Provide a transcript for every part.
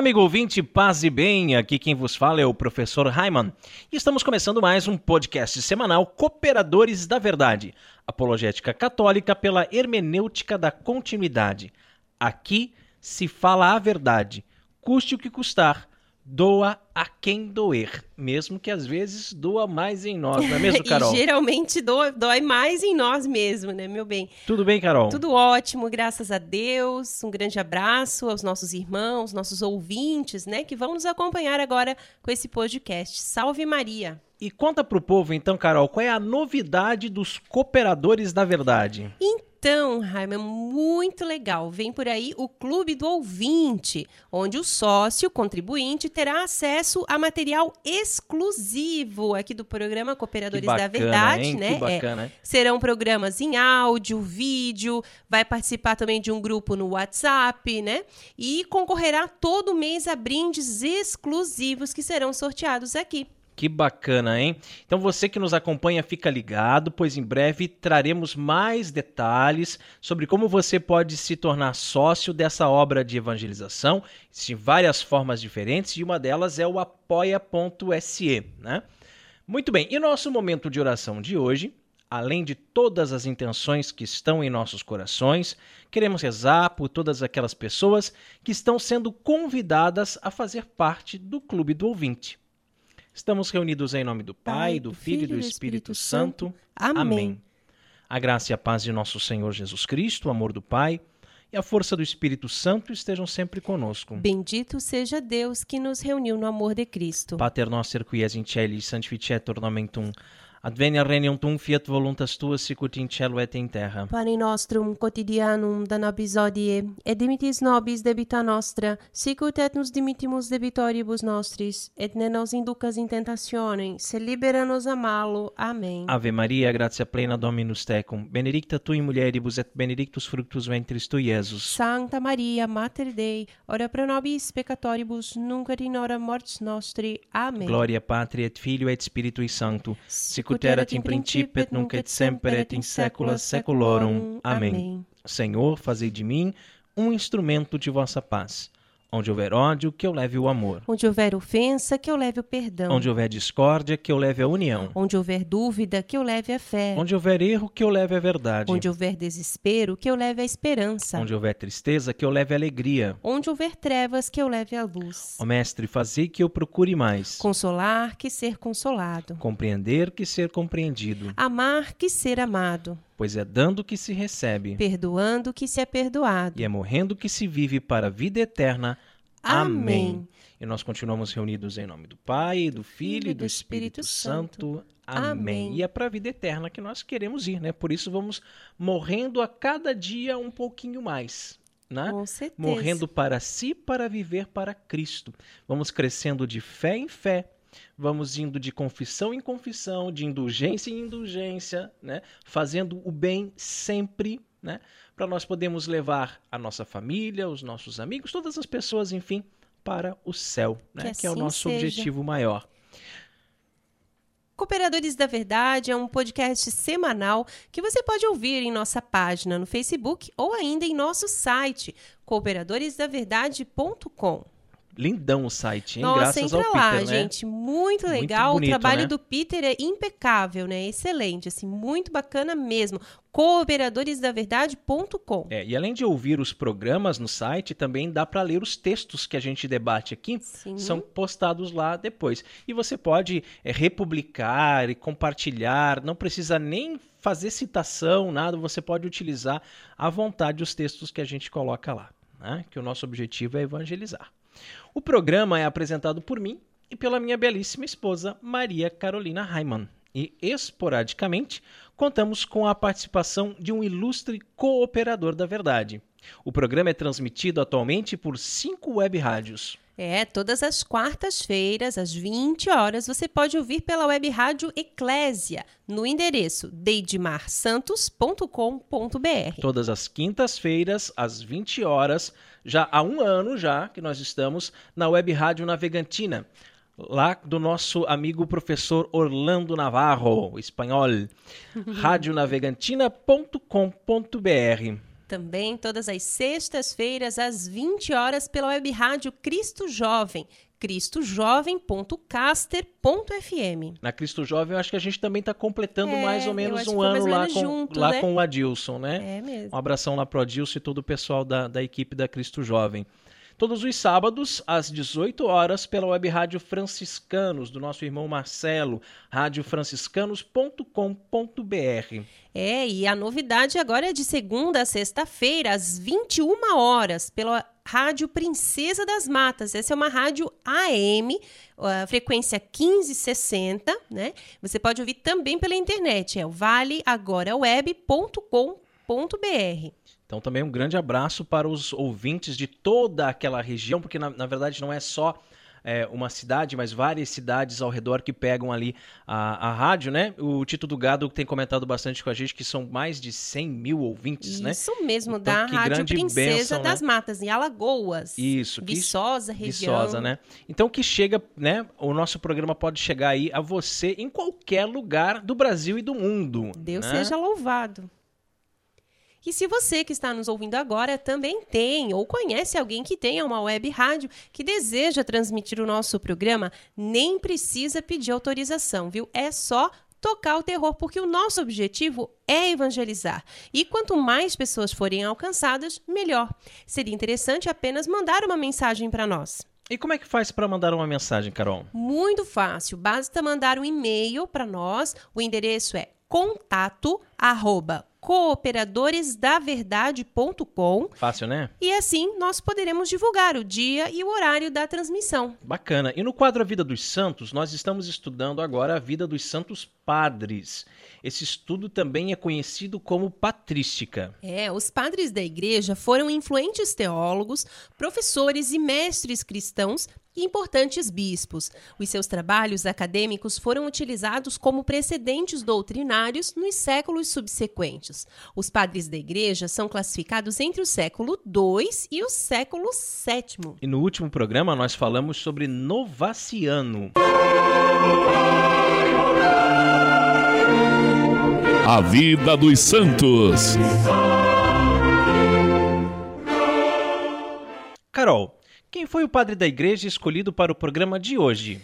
Amigo ouvinte, paz e bem. Aqui quem vos fala é o professor Raiman. E estamos começando mais um podcast semanal Cooperadores da Verdade, apologética católica pela hermenêutica da continuidade. Aqui se fala a verdade, custe o que custar, doa a quem doer, mesmo que às vezes doa mais em nós, não é mesmo, Carol? e geralmente doa, dói mais em nós mesmo, né, meu bem? Tudo bem, Carol? Tudo ótimo, graças a Deus. Um grande abraço aos nossos irmãos, nossos ouvintes, né, que vão nos acompanhar agora com esse podcast. Salve Maria! E conta pro povo, então, Carol, qual é a novidade dos cooperadores da verdade? Então, Raima, muito legal. Vem por aí o Clube do Ouvinte, onde o sócio contribuinte terá acesso a material exclusivo aqui do programa Cooperadores bacana, da Verdade, hein? né? Que bacana, é, serão programas em áudio, vídeo, vai participar também de um grupo no WhatsApp, né? E concorrerá todo mês a brindes exclusivos que serão sorteados aqui. Que bacana, hein? Então você que nos acompanha, fica ligado, pois em breve traremos mais detalhes sobre como você pode se tornar sócio dessa obra de evangelização. Existem várias formas diferentes e uma delas é o apoia.se, né? Muito bem, e nosso momento de oração de hoje, além de todas as intenções que estão em nossos corações, queremos rezar por todas aquelas pessoas que estão sendo convidadas a fazer parte do Clube do Ouvinte. Estamos reunidos em nome do Pai, do Filho e do Espírito Santo. Amém. A graça e a paz de nosso Senhor Jesus Cristo, o amor do Pai e a força do Espírito Santo estejam sempre conosco. Bendito seja Deus que nos reuniu no amor de Cristo. Pater noster qui es in celis sanctificetur nomen. Advenia regnum tum fiat voluntas tua sicut in cielo et in terra. Pane nostrum quotidianum da nobis hodie, et dimitis nobis debita nostra, sicut et nos dimittimus debitoribus nostris, et ne nos inducas in tentationem, se libera nos a malo. Amém. Ave Maria, gratia plena Dominus tecum, benedicta tu in mulieribus et benedictus fructus ventris tui, Iesus. Santa Maria, Mater Dei, ora pro nobis peccatoribus, nunc et in hora mortis nostri. Amém. Gloria Patri et Filio et Spiritui Sancto, sicut erat in principio nunc et semper et in saecula saeculorum. Amém. Senhor, fazei de mim um instrumento de vossa paz. Onde houver ódio, que eu leve o amor. Onde houver ofensa, que eu leve o perdão. Onde houver discórdia, que eu leve a união. Onde houver dúvida, que eu leve a fé. Onde houver erro, que eu leve a verdade. Onde houver desespero, que eu leve a esperança. Onde houver tristeza, que eu leve a alegria. Onde houver trevas, que eu leve a luz. Ó Mestre, fazei que eu procure mais. Consolar, que ser consolado. Compreender que ser compreendido. Amar, que ser amado. Pois é dando que se recebe. Perdoando, que se é perdoado. E é morrendo que se vive para a vida eterna. Amém. E nós continuamos reunidos em nome do Pai, do Filho e do Espírito Santo. Amém. Amém. E é para a vida eterna que nós queremos ir, né? Por isso vamos morrendo a cada dia um pouquinho mais. Né? Com certeza. Morrendo para si para viver para Cristo. Vamos crescendo de fé em fé. Vamos indo de confissão em confissão, de indulgência em indulgência, né? Fazendo o bem sempre, né? Para nós podermos levar a nossa família, os nossos amigos, todas as pessoas, enfim, para o céu, né? Que que é o assim nosso seja. objetivo maior. Cooperadores da Verdade é um podcast semanal que você pode ouvir em nossa página no Facebook ou ainda em nosso site, cooperadoresdaverdade.com. Lindão o site, hein? Nossa, Graças entra ao lá, Peter, né? gente. Muito Muito legal. bonito, o trabalho né? do Peter é impecável, né? Excelente, assim, muito bacana mesmo. Cooperadoresdaverdade.com. É, e além de ouvir os programas no site, também dá para ler os textos que a gente debate aqui. Sim. São postados lá depois. E você pode é, republicar e compartilhar, não precisa nem fazer citação, nada, você pode utilizar à vontade os textos que a gente coloca lá. Né? Que o nosso objetivo é evangelizar. O programa é apresentado por mim e pela minha belíssima esposa, Maria Carolina Raiman. E, esporadicamente, contamos com a participação de um ilustre cooperador da verdade. O programa é transmitido atualmente por cinco web rádios. É, todas as quartas-feiras, às 20 horas, você pode ouvir pela web rádio Eclésia, no endereço deidemarsantos.com.br. Todas as quintas-feiras, às 20 horas, já há um ano já que nós estamos na web rádio Navegantina, lá do nosso amigo professor Orlando Navarro, espanhol, radionavegantina.com.br. Também todas as sextas-feiras, às 20 horas, pela web rádio Cristo Jovem, cristojovem.caster.fm. Na Cristo Jovem, eu acho que a gente também está completando É, mais ou menos um ano lá, com, junto, lá né? com o Adilson, né? É mesmo. Um abração lá pro Adilson e todo o pessoal da, da equipe da Cristo Jovem. Todos os sábados, às 18 horas, pela web Rádio Franciscanos, do nosso irmão Marcelo, radiofranciscanos.com.br. É, e a novidade agora é de segunda a sexta-feira, às 21 horas, pela Rádio Princesa das Matas. Essa é uma rádio AM, frequência 1560, né? Você pode ouvir também pela internet, é o valeagora.web.com.br. Então, também um grande abraço para os ouvintes de toda aquela região, porque na, na verdade não é só é, uma cidade, mas várias cidades ao redor que pegam ali a, a rádio, né? O Tito do Gado tem comentado bastante com a gente que são mais de 100 mil ouvintes, né? Isso mesmo, Então, da que Rádio Princesa bênção, das né? Matas, em Alagoas. Isso, que Viçosa, região. Viçosa, né? Então que chega, né? O nosso programa pode chegar aí a você em qualquer lugar do Brasil e do mundo. Deus né? seja louvado. E se você que está nos ouvindo agora também tem ou conhece alguém que tenha uma web rádio que deseja transmitir o nosso programa, nem precisa pedir autorização, viu? É só tocar o terror, porque o nosso objetivo é evangelizar. E quanto mais pessoas forem alcançadas, melhor. Seria interessante apenas mandar uma mensagem para nós. E como é que faz para mandar uma mensagem, Carol? Muito fácil, basta mandar um e-mail para nós. O endereço é contato arroba cooperadoresdaverdade.com Fácil, né? e assim nós poderemos divulgar o dia e o horário da transmissão. Bacana. E no quadro A Vida dos Santos, nós estamos estudando agora a vida dos santos padres. Esse estudo também é conhecido como patrística. É, os padres da igreja foram influentes teólogos, professores e mestres cristãos e importantes bispos. Os seus trabalhos acadêmicos foram utilizados como precedentes doutrinários nos séculos subsequentes. Os padres da igreja são classificados entre o século II e o século VII. E no último programa nós falamos sobre Novaciano. A vida dos santos. Carol, quem foi o padre da igreja escolhido para o programa de hoje?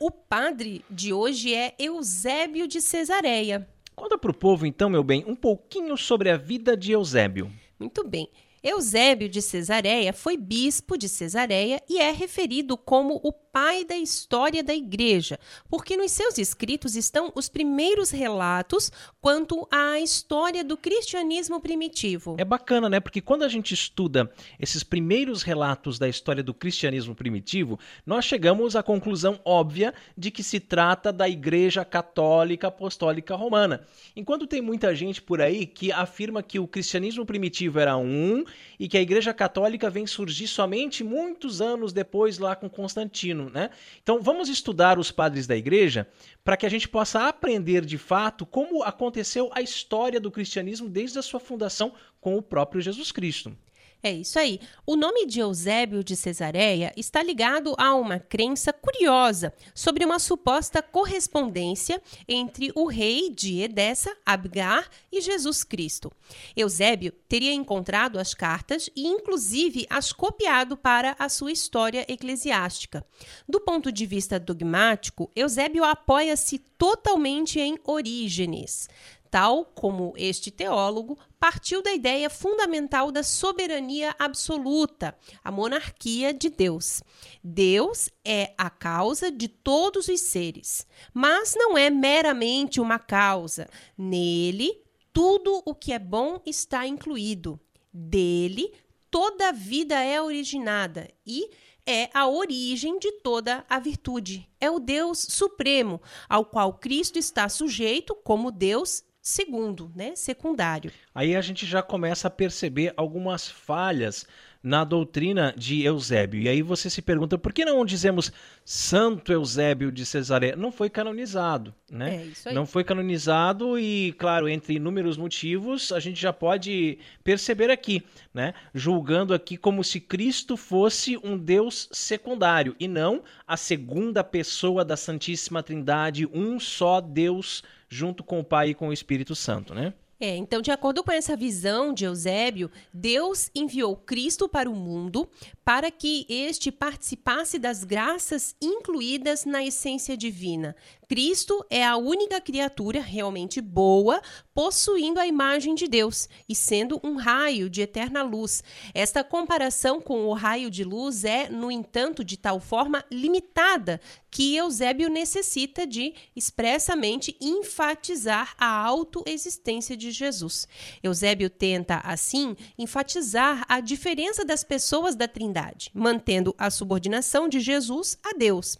O padre de hoje é Eusébio de Cesareia. Conta para o povo, então, meu bem, um pouquinho sobre a vida de Eusébio. Muito bem. Eusébio de Cesareia foi bispo de Cesareia e é referido como o pai da história da igreja, porque nos seus escritos estão os primeiros relatos quanto à história do cristianismo primitivo. É bacana, né? Porque quando a gente estuda esses primeiros relatos da história do cristianismo primitivo, nós chegamos à conclusão óbvia de que se trata da Igreja Católica Apostólica Romana. Enquanto tem muita gente por aí que afirma que o cristianismo primitivo era um e que a Igreja Católica vem surgir somente muitos anos depois lá com Constantino, né? Então vamos estudar os padres da Igreja para que a gente possa aprender de fato como aconteceu a história do cristianismo desde a sua fundação com o próprio Jesus Cristo. É isso aí. O nome de Eusébio de Cesareia está ligado a uma crença curiosa sobre uma suposta correspondência entre o rei de Edessa, Abgar, e Jesus Cristo. Eusébio teria encontrado as cartas e, inclusive, as copiado para a sua história eclesiástica. Do ponto de vista dogmático, Eusébio apoia-se totalmente em Orígenes tal como este teólogo, partiu da ideia fundamental da soberania absoluta, a monarquia de Deus. Deus é a causa de todos os seres, mas não é meramente uma causa. Nele, tudo o que é bom está incluído. Dele, toda a vida é originada e é a origem de toda a virtude. É o Deus supremo, ao qual Cristo está sujeito como Deus segundo, né, secundário. Aí a gente já começa a perceber algumas falhas na doutrina de Eusébio. E aí você se pergunta, por que não dizemos Santo Eusébio de Cesareia? Não foi canonizado, né? É isso aí. Não foi canonizado e, claro, entre inúmeros motivos, a gente já pode perceber aqui, né? Julgando aqui como se Cristo fosse um Deus secundário e não a segunda pessoa da Santíssima Trindade, um só Deus junto com o Pai e com o Espírito Santo, né? É, então, de acordo com essa visão de Eusébio, Deus enviou Cristo para o mundo para que este participasse das graças incluídas na essência divina. Cristo é a única criatura realmente boa, possuindo a imagem de Deus e sendo um raio de eterna luz. Esta comparação com o raio de luz é, no entanto, de tal forma limitada que Eusébio necessita de expressamente enfatizar a autoexistência de Jesus. Eusébio tenta, assim, enfatizar a diferença das pessoas da Trindade, mantendo a subordinação de Jesus a Deus.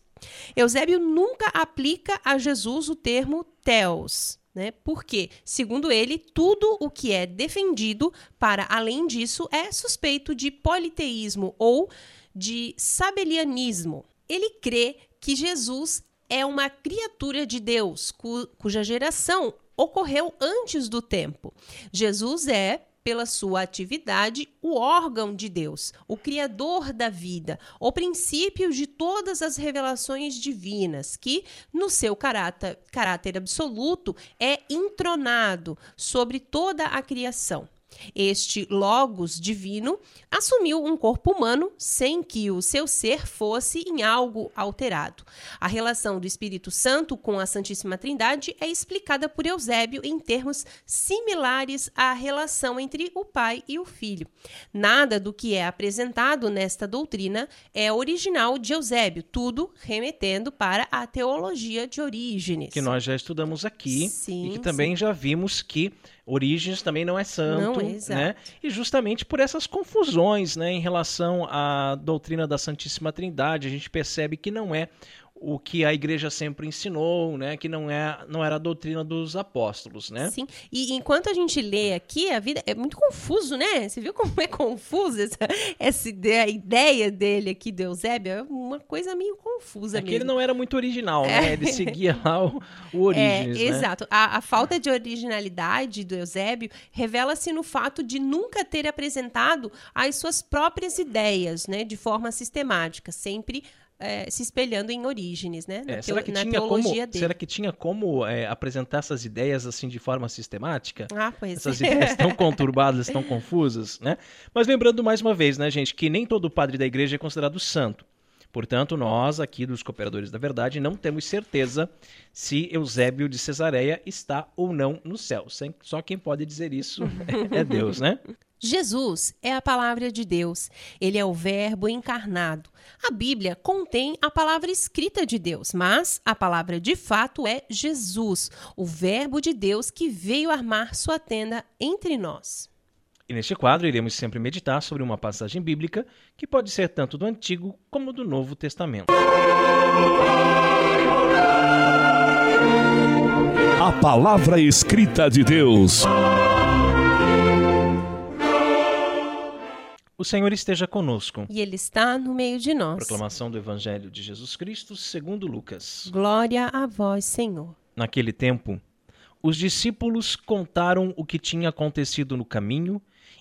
Eusébio nunca aplica a Jesus o termo theos, né? Porque, segundo ele, tudo o que é defendido para além disso é suspeito de politeísmo ou de sabelianismo. Ele crê que Jesus é uma criatura de Deus, cu cuja geração ocorreu antes do tempo. Jesus é, pela sua atividade, o órgão de Deus, o criador da vida, o princípio de todas as revelações divinas, que, no seu caráter, caráter absoluto, é entronado sobre toda a criação. Este Logos divino assumiu um corpo humano sem que o seu ser fosse em algo alterado. A relação do Espírito Santo com a Santíssima Trindade é explicada por Eusébio em termos similares à relação entre o Pai e o Filho. Nada do que é apresentado nesta doutrina é original de Eusébio, tudo remetendo para a teologia de Orígenes. Que nós já estudamos aqui Sim, e que também sim. já vimos que Orígenes também não é santo, Não exato. né? E justamente por essas confusões, né, em relação à doutrina da Santíssima Trindade, a gente percebe que não é o que a igreja sempre ensinou, né, que não é não era a doutrina dos apóstolos, né? Sim, e enquanto a gente lê aqui, a vida é muito confuso, né? Você viu como é confuso essa, essa ideia, a ideia dele aqui do Eusébio? É uma coisa meio confusa É que mesmo. ele não era muito original, né? Ele seguia lá o, o Orígenes, é, né? exato. A, a falta de originalidade do Eusébio revela-se no fato de nunca ter apresentado as suas próprias ideias, né, de forma sistemática, sempre é, se espelhando em Orígenes, né, na, É, será que na tinha como, teologia dele. será que tinha como é, apresentar essas ideias assim de forma sistemática? Ah, pois Essas é. ideias tão conturbadas, tão confusas, né? Mas lembrando mais uma vez, né, gente, que nem todo padre da igreja é considerado santo. Portanto, nós aqui dos Cooperadores da Verdade não temos certeza se Eusébio de Cesareia está ou não no céu. Só quem pode dizer isso é Deus, né? Jesus é a palavra de Deus. Ele é o Verbo encarnado. A Bíblia contém a palavra escrita de Deus, mas a palavra de fato é Jesus, o Verbo de Deus que veio armar sua tenda entre nós. E neste quadro iremos sempre meditar sobre uma passagem bíblica que pode ser tanto do Antigo como do Novo Testamento. A palavra escrita de Deus. O Senhor esteja conosco. E Ele está no meio de nós. Proclamação do Evangelho de Jesus Cristo segundo Lucas. Glória a vós, Senhor. Naquele tempo, os discípulos contaram o que tinha acontecido no caminho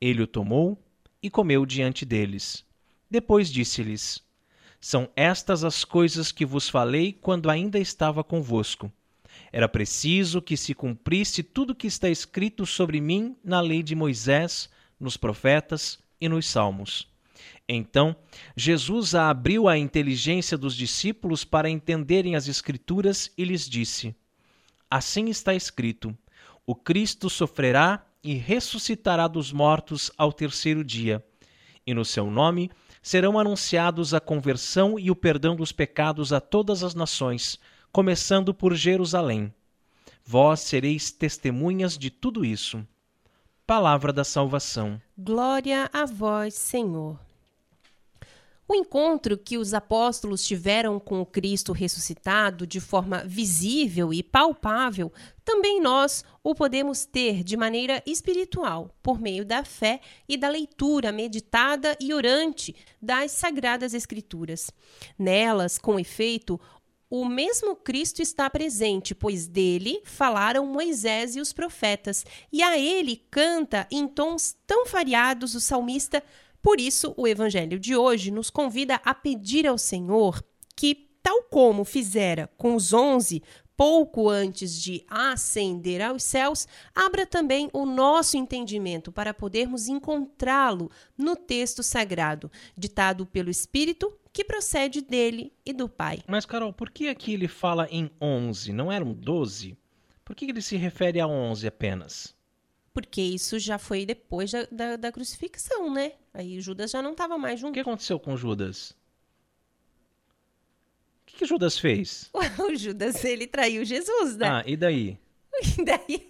Ele o tomou e comeu diante deles. Depois disse-lhes: São estas as coisas que vos falei quando ainda estava convosco. Era preciso que se cumprisse tudo que está escrito sobre mim na lei de Moisés, nos profetas e nos salmos. Então, Jesus abriu a inteligência dos discípulos para entenderem as Escrituras e lhes disse: Assim está escrito: O Cristo sofrerá e ressuscitará dos mortos ao terceiro dia, e no seu nome serão anunciados a conversão e o perdão dos pecados a todas as nações, começando por Jerusalém. Vós sereis testemunhas de tudo isso. Palavra da salvação. Glória a vós, Senhor. O encontro que os apóstolos tiveram com o Cristo ressuscitado de forma visível e palpável, também nós o podemos ter de maneira espiritual, por meio da fé e da leitura meditada e orante das Sagradas Escrituras. Nelas, com efeito, o mesmo Cristo está presente, pois dele falaram Moisés e os profetas, e a ele canta em tons tão variados o salmista por isso, o evangelho de hoje nos convida a pedir ao Senhor que, tal como fizera com os onze pouco antes de ascender aos céus, abra também o nosso entendimento para podermos encontrá-lo no texto sagrado, ditado pelo Espírito que procede dele e do Pai. Mas, Carol, por que aqui ele fala em onze? Não eram doze? Por que ele se refere a onze apenas? Porque isso já foi depois da, da, da crucifixão, né? Aí Judas já não estava mais junto. O que aconteceu com Judas? O que, que Judas fez? o Judas, ele traiu Jesus, né? Ah, e daí? E daí,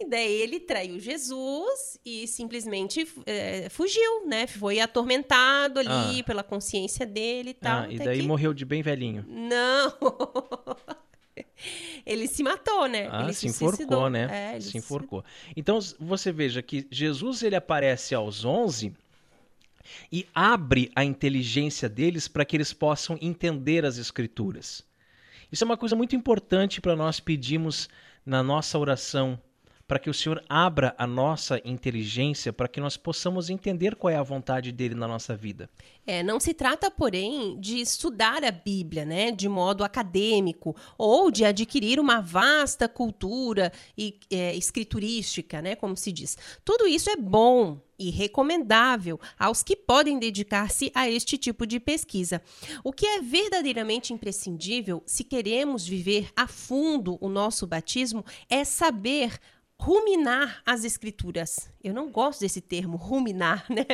e daí ele traiu Jesus e simplesmente é, fugiu, né? Foi atormentado ali ah. pela consciência dele e tal. Ah, e daí que... morreu de bem velhinho. Não! ele se matou, né? Ah, ele se, se enforcou, suicidou. né? É, se enforcou. Se... Então você veja que Jesus ele aparece aos 11 e abre a inteligência deles para que eles possam entender as escrituras. Isso é uma coisa muito importante para nós pedirmos na nossa oração para que o Senhor abra a nossa inteligência para que nós possamos entender qual é a vontade dele na nossa vida. É, não se trata, porém, de estudar a Bíblia, né, de modo acadêmico ou de adquirir uma vasta cultura e é, escriturística, né, como se diz. Tudo isso é bom, e recomendável aos que podem dedicar-se a este tipo de pesquisa. O que é verdadeiramente imprescindível se queremos viver a fundo o nosso batismo é saber ruminar as escrituras. Eu não gosto desse termo, ruminar, né?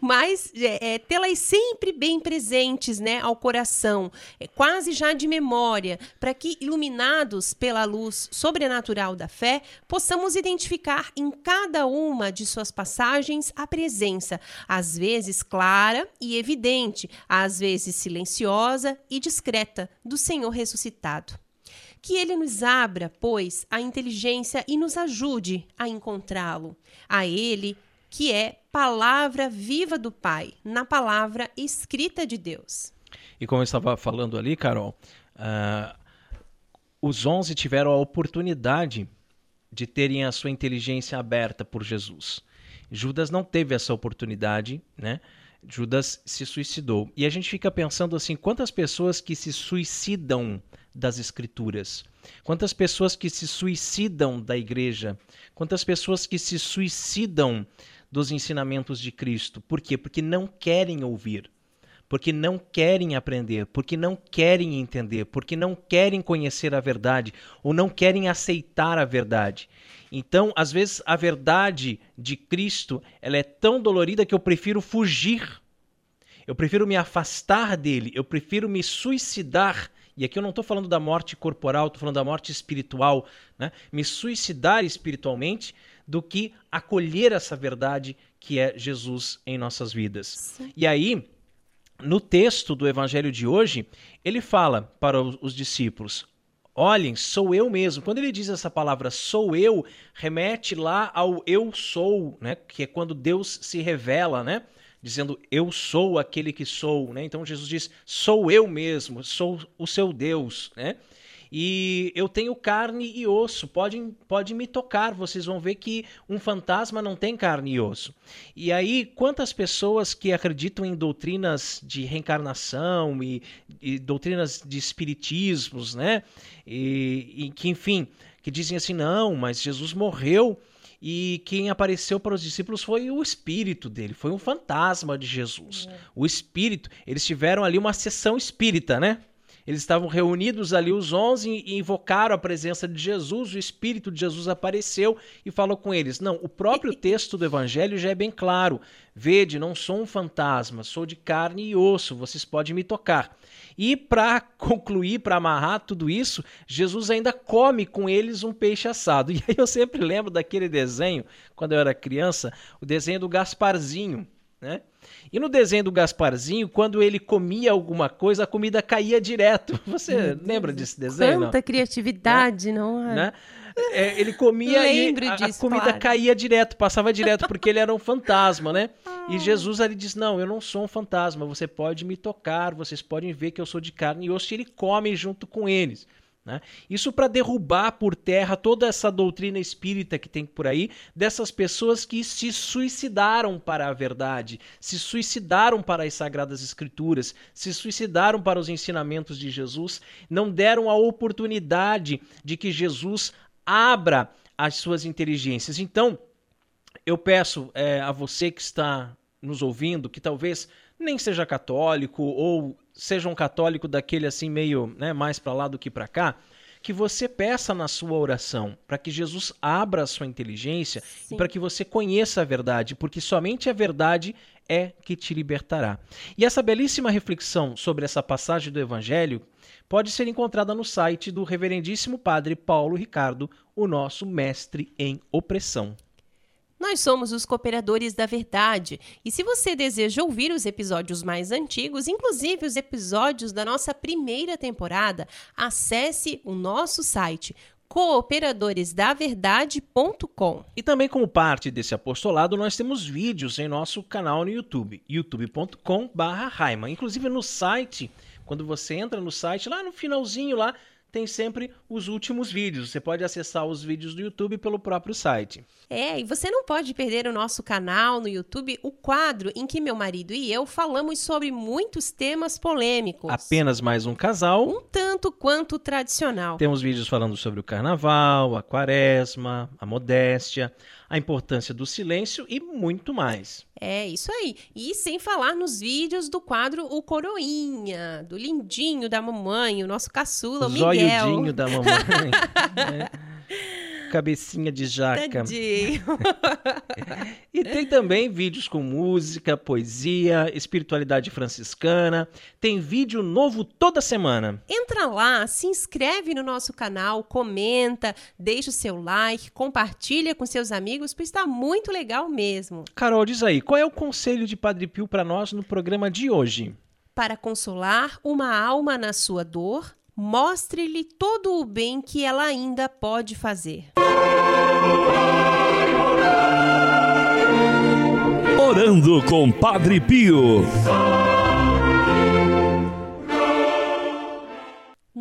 Mas é, é, tê-las sempre bem presentes, né, ao coração, é, quase já de memória, para que, iluminados pela luz sobrenatural da fé, possamos identificar em cada uma de suas passagens a presença, às vezes clara e evidente, às vezes silenciosa e discreta, do Senhor ressuscitado. Que ele nos abra, pois, a inteligência e nos ajude a encontrá-lo. A ele, que é palavra viva do Pai, na palavra escrita de Deus. E como eu estava falando ali, Carol, uh, os onze tiveram a oportunidade de terem a sua inteligência aberta por Jesus. Judas não teve essa oportunidade, né? Judas se suicidou. E a gente fica pensando assim, quantas pessoas que se suicidam das escrituras? Quantas pessoas que se suicidam da igreja? Quantas pessoas que se suicidam dos ensinamentos de Cristo? Por quê? Porque não querem ouvir, porque não querem aprender, porque não querem entender, porque não querem conhecer a verdade ou não querem aceitar a verdade. Então, às vezes, a verdade de Cristo ela é tão dolorida que eu prefiro fugir. Eu prefiro me afastar dele, eu prefiro me suicidar. E aqui eu não estou falando da morte corporal, estou falando da morte espiritual, né? Me suicidar espiritualmente do que acolher essa verdade que é Jesus em nossas vidas. Sim. E aí, no texto do evangelho de hoje, ele fala para os discípulos: Olhem, sou eu mesmo. Quando ele diz essa palavra sou eu, remete lá ao eu sou, né? Que é quando Deus se revela, né? Dizendo eu sou aquele que sou, né? Então Jesus diz: sou eu mesmo, sou o seu Deus, né? E eu tenho carne e osso, pode, pode me tocar. Vocês vão ver que um fantasma não tem carne e osso. E aí, quantas pessoas que acreditam em doutrinas de reencarnação e, e doutrinas de espiritismos, né? E, e que, enfim, que dizem assim: não, mas Jesus morreu e quem apareceu para os discípulos foi o espírito dele, foi um fantasma de Jesus. É. O espírito, eles tiveram ali uma sessão espírita, né? Eles estavam reunidos ali, os onze, e invocaram a presença de Jesus. O Espírito de Jesus apareceu e falou com eles. Não, o próprio texto do Evangelho já é bem claro. Vede, não sou um fantasma, sou de carne e osso, vocês podem me tocar. E para concluir, para amarrar tudo isso, Jesus ainda come com eles um peixe assado. E aí eu sempre lembro daquele desenho, quando eu era criança, o desenho do Gasparzinho, né? E no desenho do Gasparzinho, quando ele comia alguma coisa, a comida caía direto. Você lembra desse desenho? Quanta não? criatividade, né? não é? Né? É, ele comia e a, disso, a comida claro. caía direto, passava direto, porque ele era um fantasma, né? E Jesus ali diz: Não, eu não sou um fantasma, você pode me tocar, vocês podem ver que eu sou de carne e osso, e ele come junto com eles. Né? Isso para derrubar por terra toda essa doutrina espírita que tem por aí, dessas pessoas que se suicidaram para a verdade, se suicidaram para as sagradas escrituras, se suicidaram para os ensinamentos de Jesus, não deram a oportunidade de que Jesus abra as suas inteligências. Então, eu peço é, a você que está nos ouvindo, que talvez nem seja católico ou seja um católico daquele assim meio, né, mais para lá do que para cá, que você peça na sua oração para que Jesus abra a sua inteligência Sim. e para que você conheça a verdade, porque somente a verdade é que te libertará. E essa belíssima reflexão sobre essa passagem do Evangelho pode ser encontrada no site do Reverendíssimo Padre Paulo Ricardo, o nosso mestre em opressão. Nós somos os Cooperadores da Verdade. E se você deseja ouvir os episódios mais antigos, inclusive os episódios da nossa primeira temporada, acesse o nosso site cooperadoresdaverdade.com. E também como parte desse apostolado, nós temos vídeos em nosso canal no YouTube, youtube.com/raiman. Inclusive no site, quando você entra no site, lá no finalzinho lá tem sempre os últimos vídeos. Você pode acessar os vídeos do YouTube pelo próprio site. É, e você não pode perder o nosso canal no YouTube, o quadro em que meu marido e eu falamos sobre muitos temas polêmicos. Apenas mais um casal. Um tanto quanto tradicional. Temos vídeos falando sobre o carnaval, a quaresma, a modéstia, a importância do silêncio e muito mais. É, isso aí. E sem falar nos vídeos do quadro O Coroinha, do lindinho da mamãe, o nosso caçula, o, o Miguel. Zoiudinho da mamãe. é cabecinha de jaca. e tem também vídeos com música, poesia, espiritualidade franciscana. Tem vídeo novo toda semana. Entra lá, se inscreve no nosso canal, comenta, deixa o seu like, compartilha com seus amigos, pois está muito legal mesmo. Carol, diz aí, qual é o conselho de Padre Pio para nós no programa de hoje? Para consolar uma alma na sua dor, Mostre-lhe todo o bem que ela ainda pode fazer. Orando com Padre Pio.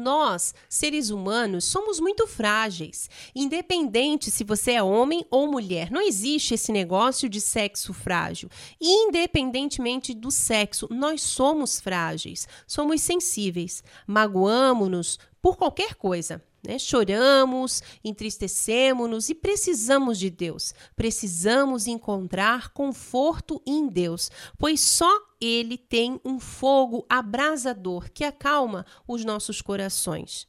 Nós, seres humanos, somos muito frágeis. Independente se você é homem ou mulher, não existe esse negócio de sexo frágil. Independentemente do sexo, nós somos frágeis, somos sensíveis, magoamos-nos por qualquer coisa. Né? Choramos, entristecemos-nos e precisamos de Deus. Precisamos encontrar conforto em Deus, pois só Ele tem um fogo abrasador que acalma os nossos corações.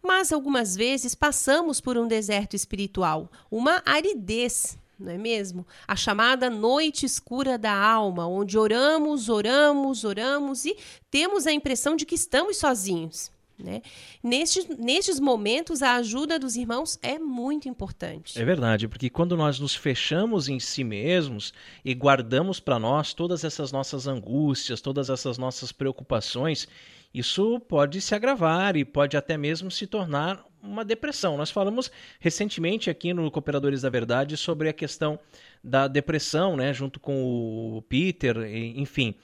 Mas algumas vezes passamos por um deserto espiritual, uma aridez não é mesmo? A chamada noite escura da alma, onde oramos, oramos, oramos e temos a impressão de que estamos sozinhos. Né? Nestes, momentos, a ajuda dos irmãos é muito importante. É verdade, porque quando nós nos fechamos em si mesmos e guardamos para nós todas essas nossas angústias, todas essas nossas preocupações, isso pode se agravar e pode até mesmo se tornar uma depressão. Nós falamos recentemente aqui no Cooperadores da Verdade sobre a questão da depressão, né, junto com o Peter, enfim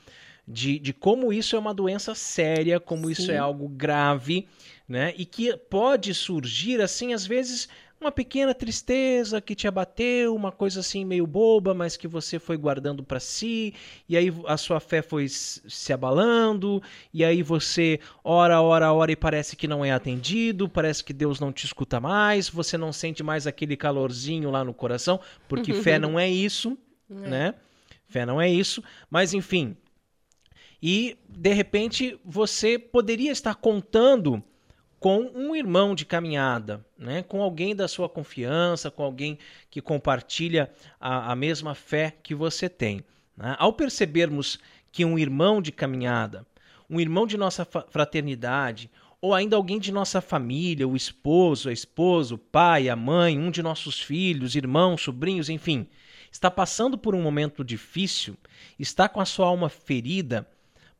de, de como isso é uma doença séria, como Sim. isso é algo grave, né? E que pode surgir, assim, às vezes, uma pequena tristeza que te abateu, uma coisa assim meio boba, mas que você foi guardando para si, e aí a sua fé foi se abalando, e aí você ora, ora, ora e parece que não é atendido, parece que Deus não te escuta mais, você não sente mais aquele calorzinho lá no coração, porque fé não é isso, é. né? Fé não é isso, mas enfim, e de repente você poderia estar contando com um irmão de caminhada, né? com alguém da sua confiança, com alguém que compartilha a, a mesma fé que você tem. Né? Ao percebermos que um irmão de caminhada, um irmão de nossa fraternidade, ou ainda alguém de nossa família, o esposo, a esposa, o pai, a mãe, um de nossos filhos, irmãos, sobrinhos, enfim, está passando por um momento difícil, está com a sua alma ferida,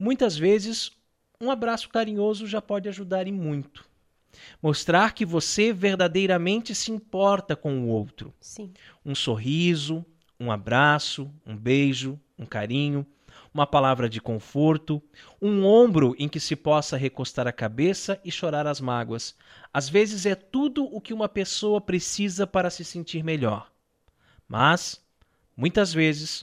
Muitas vezes, um abraço carinhoso já pode ajudar em muito. Mostrar que você verdadeiramente se importa com o outro. Sim. Um sorriso, um abraço, um beijo, um carinho, uma palavra de conforto, um ombro em que se possa recostar a cabeça e chorar as mágoas. Às vezes é tudo o que uma pessoa precisa para se sentir melhor. Mas, muitas vezes,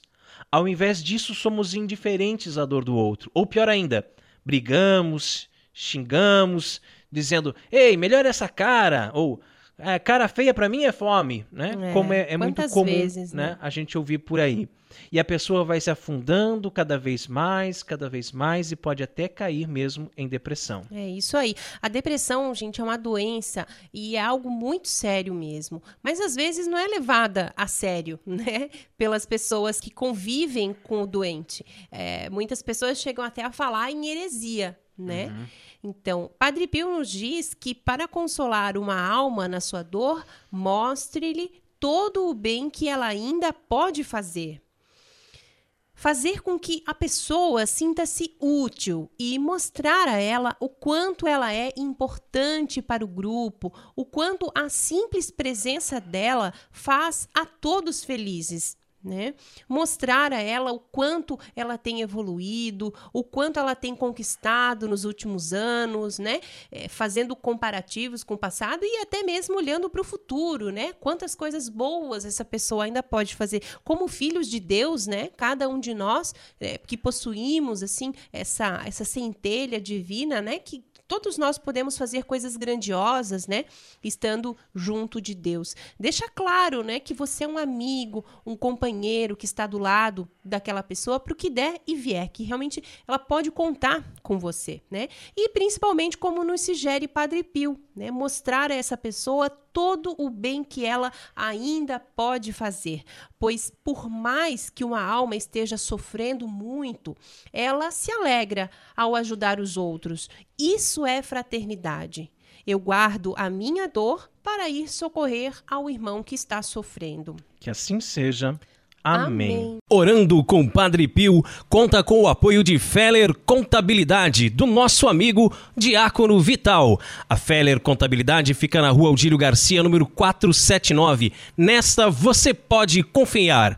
ao invés disso, somos indiferentes à dor do outro. Ou pior ainda, brigamos, xingamos, dizendo: "Ei, melhor essa cara", ou é, cara feia para mim é fome, né? É, Como é, é muito comum, vezes, né? né? A gente ouvir por aí. E a pessoa vai se afundando cada vez mais, cada vez mais e pode até cair mesmo em depressão. É isso aí. A depressão, gente, é uma doença e é algo muito sério mesmo. Mas às vezes não é levada a sério, né? Pelas pessoas que convivem com o doente. É, muitas pessoas chegam até a falar em heresia, né? Uhum. Então, Padre Pio nos diz que para consolar uma alma na sua dor, mostre-lhe todo o bem que ela ainda pode fazer. Fazer com que a pessoa sinta-se útil e mostrar a ela o quanto ela é importante para o grupo, o quanto a simples presença dela faz a todos felizes né? Mostrar a ela o quanto ela tem evoluído, o quanto ela tem conquistado nos últimos anos, né? É, fazendo comparativos com o passado e até mesmo olhando para o futuro, né? Quantas coisas boas essa pessoa ainda pode fazer. Como filhos de Deus, né? Cada um de nós é, que possuímos assim essa essa centelha divina, né? Que todos nós podemos fazer coisas grandiosas, né? Estando junto de Deus. Deixa claro, né, que você é um amigo, um companheiro que está do lado daquela pessoa para o que der e vier, que realmente ela pode contar com você, né? E principalmente como nos sugere Padre Pio, né? Mostrar a essa pessoa todo o bem que ela ainda pode fazer, pois por mais que uma alma esteja sofrendo muito, ela se alegra ao ajudar os outros. Isso é fraternidade. Eu guardo a minha dor para ir socorrer ao irmão que está sofrendo. Que assim seja. Amém. Orando com Padre Pio conta com o apoio de Feller Contabilidade, do nosso amigo Diácono Vital. A Feller Contabilidade fica na rua Aldílio Garcia, número 479. Nesta você pode confiar.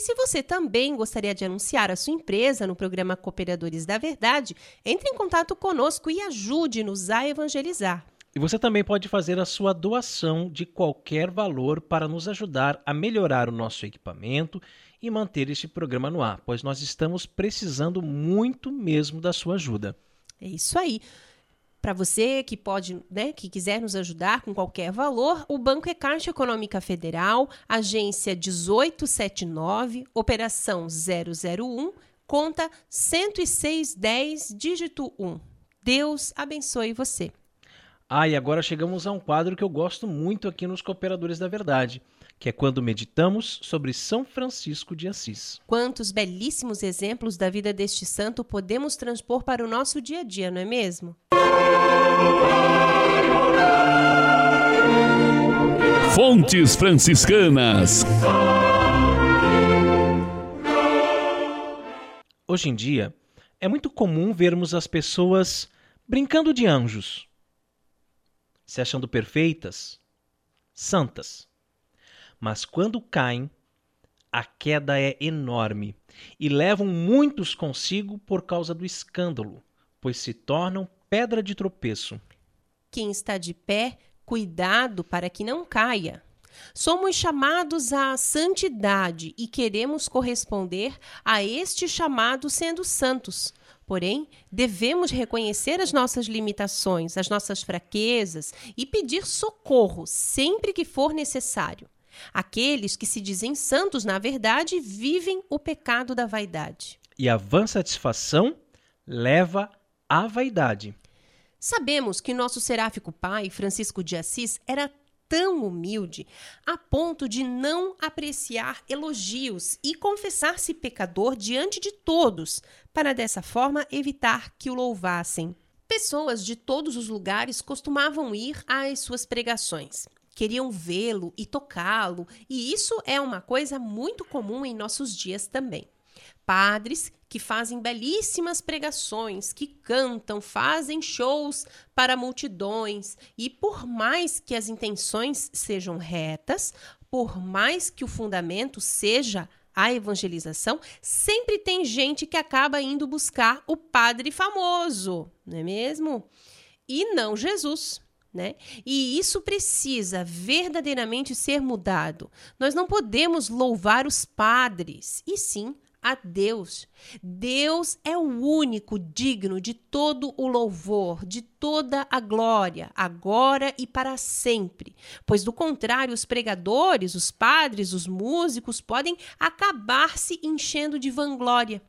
E se você também gostaria de anunciar a sua empresa no programa Cooperadores da Verdade, entre em contato conosco e ajude-nos a evangelizar. E você também pode fazer a sua doação de qualquer valor para nos ajudar a melhorar o nosso equipamento e manter este programa no ar, pois nós estamos precisando muito mesmo da sua ajuda. É isso aí. Para você que pode, né, que quiser nos ajudar com qualquer valor, o banco é Caixa Econômica Federal, agência 1879, operação 001, conta 10610, dígito 1. Deus abençoe você. Ah, e agora chegamos a um quadro que eu gosto muito aqui nos Cooperadores da Verdade, que é quando meditamos sobre São Francisco de Assis. Quantos belíssimos exemplos da vida deste santo podemos transpor para o nosso dia a dia, não é mesmo? Fontes Franciscanas. Hoje em dia, é muito comum vermos as pessoas brincando de anjos, se achando perfeitas, santas. Mas quando caem, a queda é enorme e levam muitos consigo por causa do escândalo, pois se tornam pedra de tropeço. Quem está de pé, cuidado para que não caia. Somos chamados à santidade e queremos corresponder a este chamado sendo santos. Porém, devemos reconhecer as nossas limitações, as nossas fraquezas e pedir socorro sempre que for necessário. Aqueles que se dizem santos, na verdade, vivem o pecado da vaidade. E a vã satisfação leva à vaidade. Sabemos que nosso seráfico pai, Francisco de Assis, era tão humilde a ponto de não apreciar elogios e confessar-se pecador diante de todos, para dessa forma evitar que o louvassem. Pessoas de todos os lugares costumavam ir às suas pregações. Queriam vê-lo e tocá-lo, e isso é uma coisa muito comum em nossos dias também. Padres que fazem belíssimas pregações, que cantam, fazem shows para multidões, e por mais que as intenções sejam retas, por mais que o fundamento seja a evangelização, sempre tem gente que acaba indo buscar o padre famoso, não é mesmo? E não Jesus. Né? E isso precisa verdadeiramente ser mudado. Nós não podemos louvar os padres, e sim a Deus. Deus é o único digno de todo o louvor, de toda a glória, agora e para sempre. Pois, do contrário, os pregadores, os padres, os músicos podem acabar se enchendo de vanglória.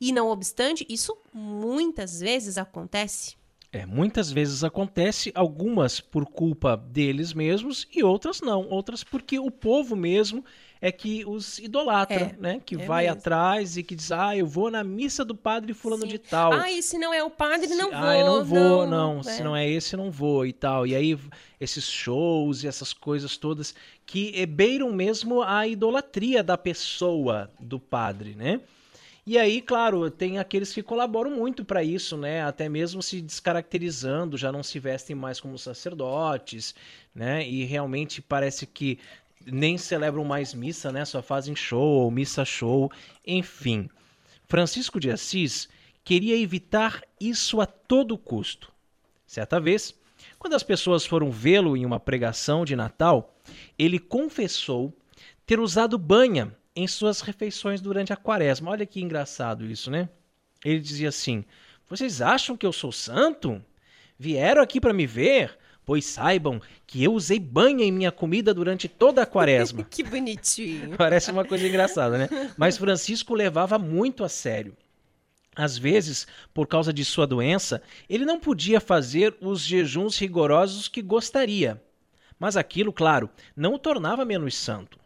E, não obstante, isso muitas vezes acontece. É, muitas vezes acontece, algumas por culpa deles mesmos e outras não, outras porque o povo mesmo é que os idolatra, é, né? Que é vai mesmo. atrás e que diz, ah, eu vou na missa do padre fulano Sim. de tal. Ah, e se não é o padre, não se, vou. Ah, eu não vou, não. não. Se é. não é esse, não vou e tal. E aí, esses shows e essas coisas todas que beiram mesmo a idolatria da pessoa do padre, né? E aí, claro, tem aqueles que colaboram muito para isso, né? Até mesmo se descaracterizando, já não se vestem mais como sacerdotes, né? E realmente parece que nem celebram mais missa, né? Só fazem show missa show, enfim. Francisco de Assis queria evitar isso a todo custo. Certa vez, quando as pessoas foram vê-lo em uma pregação de Natal, ele confessou ter usado banha em suas refeições durante a quaresma. Olha que engraçado isso, né? Ele dizia assim: Vocês acham que eu sou santo? Vieram aqui para me ver? Pois saibam que eu usei banha em minha comida durante toda a quaresma. que bonitinho. Parece uma coisa engraçada, né? Mas Francisco levava muito a sério. Às vezes, por causa de sua doença, ele não podia fazer os jejuns rigorosos que gostaria. Mas aquilo, claro, não o tornava menos santo.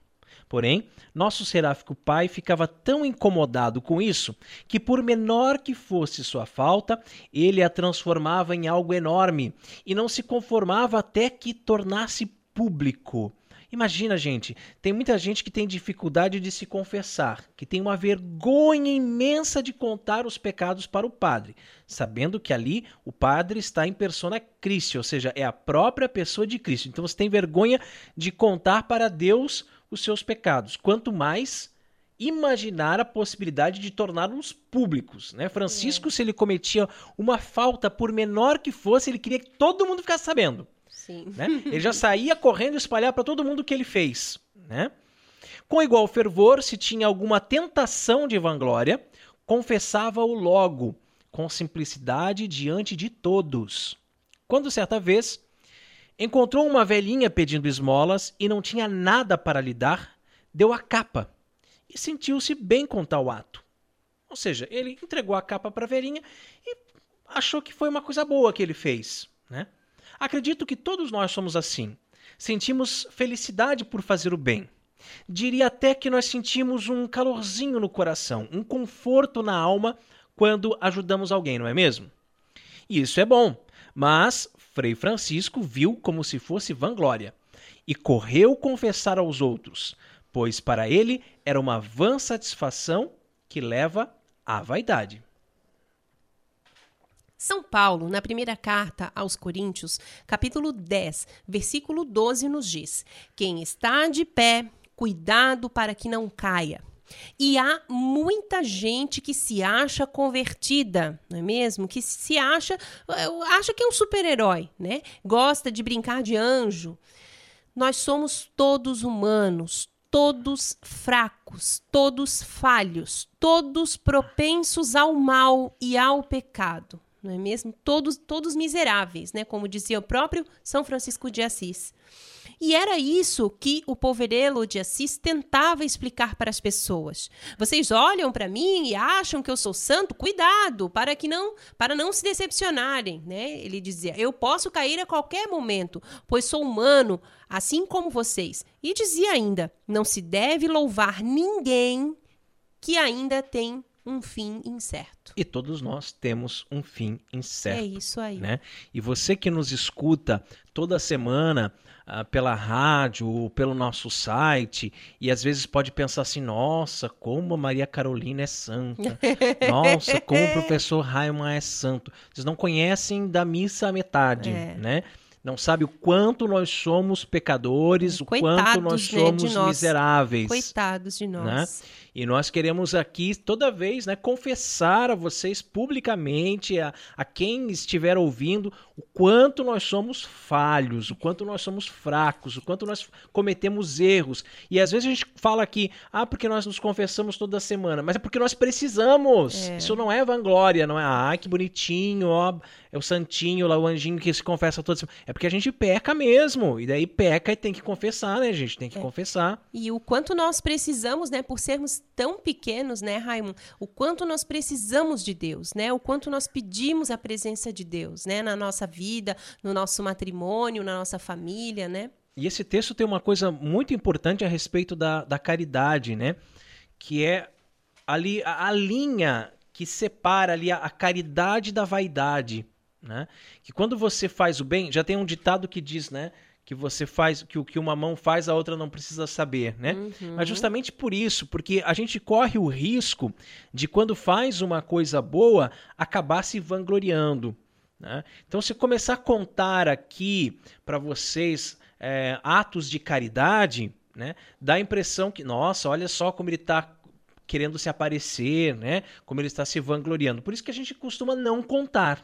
Porém, nosso seráfico pai ficava tão incomodado com isso que, por menor que fosse sua falta, ele a transformava em algo enorme e não se conformava até que tornasse público. Imagina, gente, tem muita gente que tem dificuldade de se confessar, que tem uma vergonha imensa de contar os pecados para o padre, sabendo que ali o padre está em persona Christi, ou seja, é a própria pessoa de Cristo. Então você tem vergonha de contar para Deus os seus pecados, quanto mais imaginar a possibilidade de torná-los públicos. Né? Francisco, é. se ele cometia uma falta, por menor que fosse, ele queria que todo mundo ficasse sabendo. Sim. Né? Ele já saía correndo espalhar para todo mundo o que ele fez. Né? Com igual fervor, se tinha alguma tentação de vanglória, confessava-o logo, com simplicidade diante de todos. quando certa vez encontrou uma velhinha pedindo esmolas e não tinha nada para lhe dar, deu a capa e sentiu-se bem com tal ato. Ou seja, ele entregou a capa para a velhinha e achou que foi uma coisa boa que ele fez. Né? Acredito que todos nós somos assim. Sentimos felicidade por fazer o bem. Diria até que nós sentimos um calorzinho no coração, um conforto na alma quando ajudamos alguém, não é mesmo? E isso é bom, mas Frei Francisco viu como se fosse vanglória e correu confessar aos outros, pois para ele era uma vã satisfação que leva à vaidade. São Paulo, na primeira carta aos Coríntios, capítulo 10, versículo 12, nos diz: Quem está de pé, cuidado para que não caia. E há muita gente que se acha convertida, não é mesmo? Que se acha, acha que é um super-herói, né? Gosta de brincar de anjo. Nós somos todos humanos, todos fracos, todos falhos, todos propensos ao mal e ao pecado, não é mesmo? Todos, todos miseráveis, né? Como dizia o próprio São Francisco de Assis. E era isso que o Poverello de Assis tentava explicar para as pessoas. Vocês olham para mim e acham que eu sou santo? Cuidado, para que não, para não se decepcionarem, né? Ele dizia: "Eu posso cair a qualquer momento, pois sou humano, assim como vocês". E dizia ainda: "Não se deve louvar ninguém que ainda tem um fim incerto. E todos nós temos um fim incerto. É isso aí. Né? E você que nos escuta toda semana uh, pela rádio, pelo nosso site, e às vezes pode pensar assim: nossa, como a Maria Carolina é santa. nossa, como o professor Raiman é santo. Vocês não conhecem da missa à metade, é. né? Não sabe o quanto nós somos pecadores, Coitados, o quanto nós né, somos nós. miseráveis. Coitados de nós. Né? E nós queremos aqui, toda vez, né, confessar a vocês publicamente, a, a quem estiver ouvindo, o quanto nós somos falhos, o quanto nós somos fracos, o quanto nós cometemos erros. E às vezes a gente fala aqui, ah, porque nós nos confessamos toda semana, mas é porque nós precisamos. É. Isso não é vanglória, não é, ah, que bonitinho, ó, é o santinho lá, o anjinho que se confessa toda semana. É porque a gente peca mesmo. E daí peca e tem que confessar, né, gente? Tem que é. confessar. E o quanto nós precisamos, né, por sermos tão pequenos, né, Raimundo? O quanto nós precisamos de Deus, né? O quanto nós pedimos a presença de Deus, né, na nossa vida, no nosso matrimônio, na nossa família, né? E esse texto tem uma coisa muito importante a respeito da, da caridade, né? Que é ali a, a linha que separa ali a, a caridade da vaidade, né? Que quando você faz o bem, já tem um ditado que diz, né? que você faz, que o que uma mão faz, a outra não precisa saber, né? Uhum. Mas justamente por isso, porque a gente corre o risco de quando faz uma coisa boa, acabar se vangloriando. Né? Então, se começar a contar aqui para vocês é, atos de caridade, né, dá a impressão que, nossa, olha só como ele está querendo se aparecer, né? Como ele está se vangloriando. Por isso que a gente costuma não contar.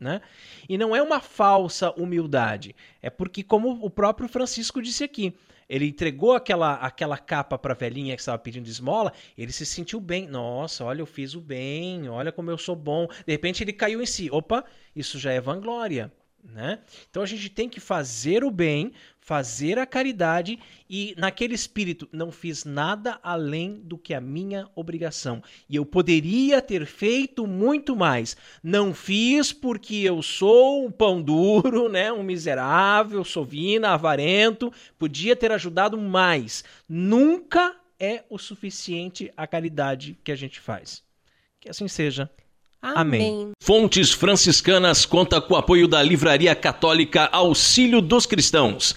Né? E não é uma falsa humildade, é porque, como o próprio Francisco disse aqui, ele entregou aquela, aquela capa para a velhinha que estava pedindo esmola, ele se sentiu bem. Nossa, olha, eu fiz o bem, olha como eu sou bom. De repente ele caiu em si. Opa, isso já é vanglória. Né? Então a gente tem que fazer o bem, fazer a caridade e naquele espírito não fiz nada além do que a minha obrigação. E eu poderia ter feito muito mais. Não fiz porque eu sou um pão duro, né, um miserável, sovina, avarento, podia ter ajudado mais. Nunca é o suficiente a caridade que a gente faz. Que assim seja. Amém. Amém. Fontes Franciscanas conta com o apoio da Livraria Católica Auxílio dos Cristãos.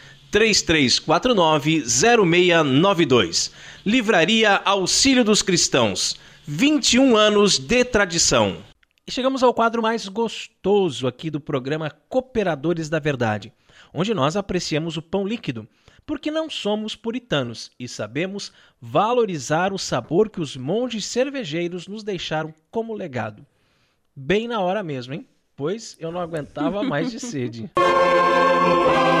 3349-0692. Livraria Auxílio dos Cristãos. 21 anos de tradição. E chegamos ao quadro mais gostoso aqui do programa Cooperadores da Verdade, onde nós apreciamos o pão líquido, porque não somos puritanos e sabemos valorizar o sabor que os monges cervejeiros nos deixaram como legado. Bem na hora mesmo, hein? Pois eu não aguentava mais de sede.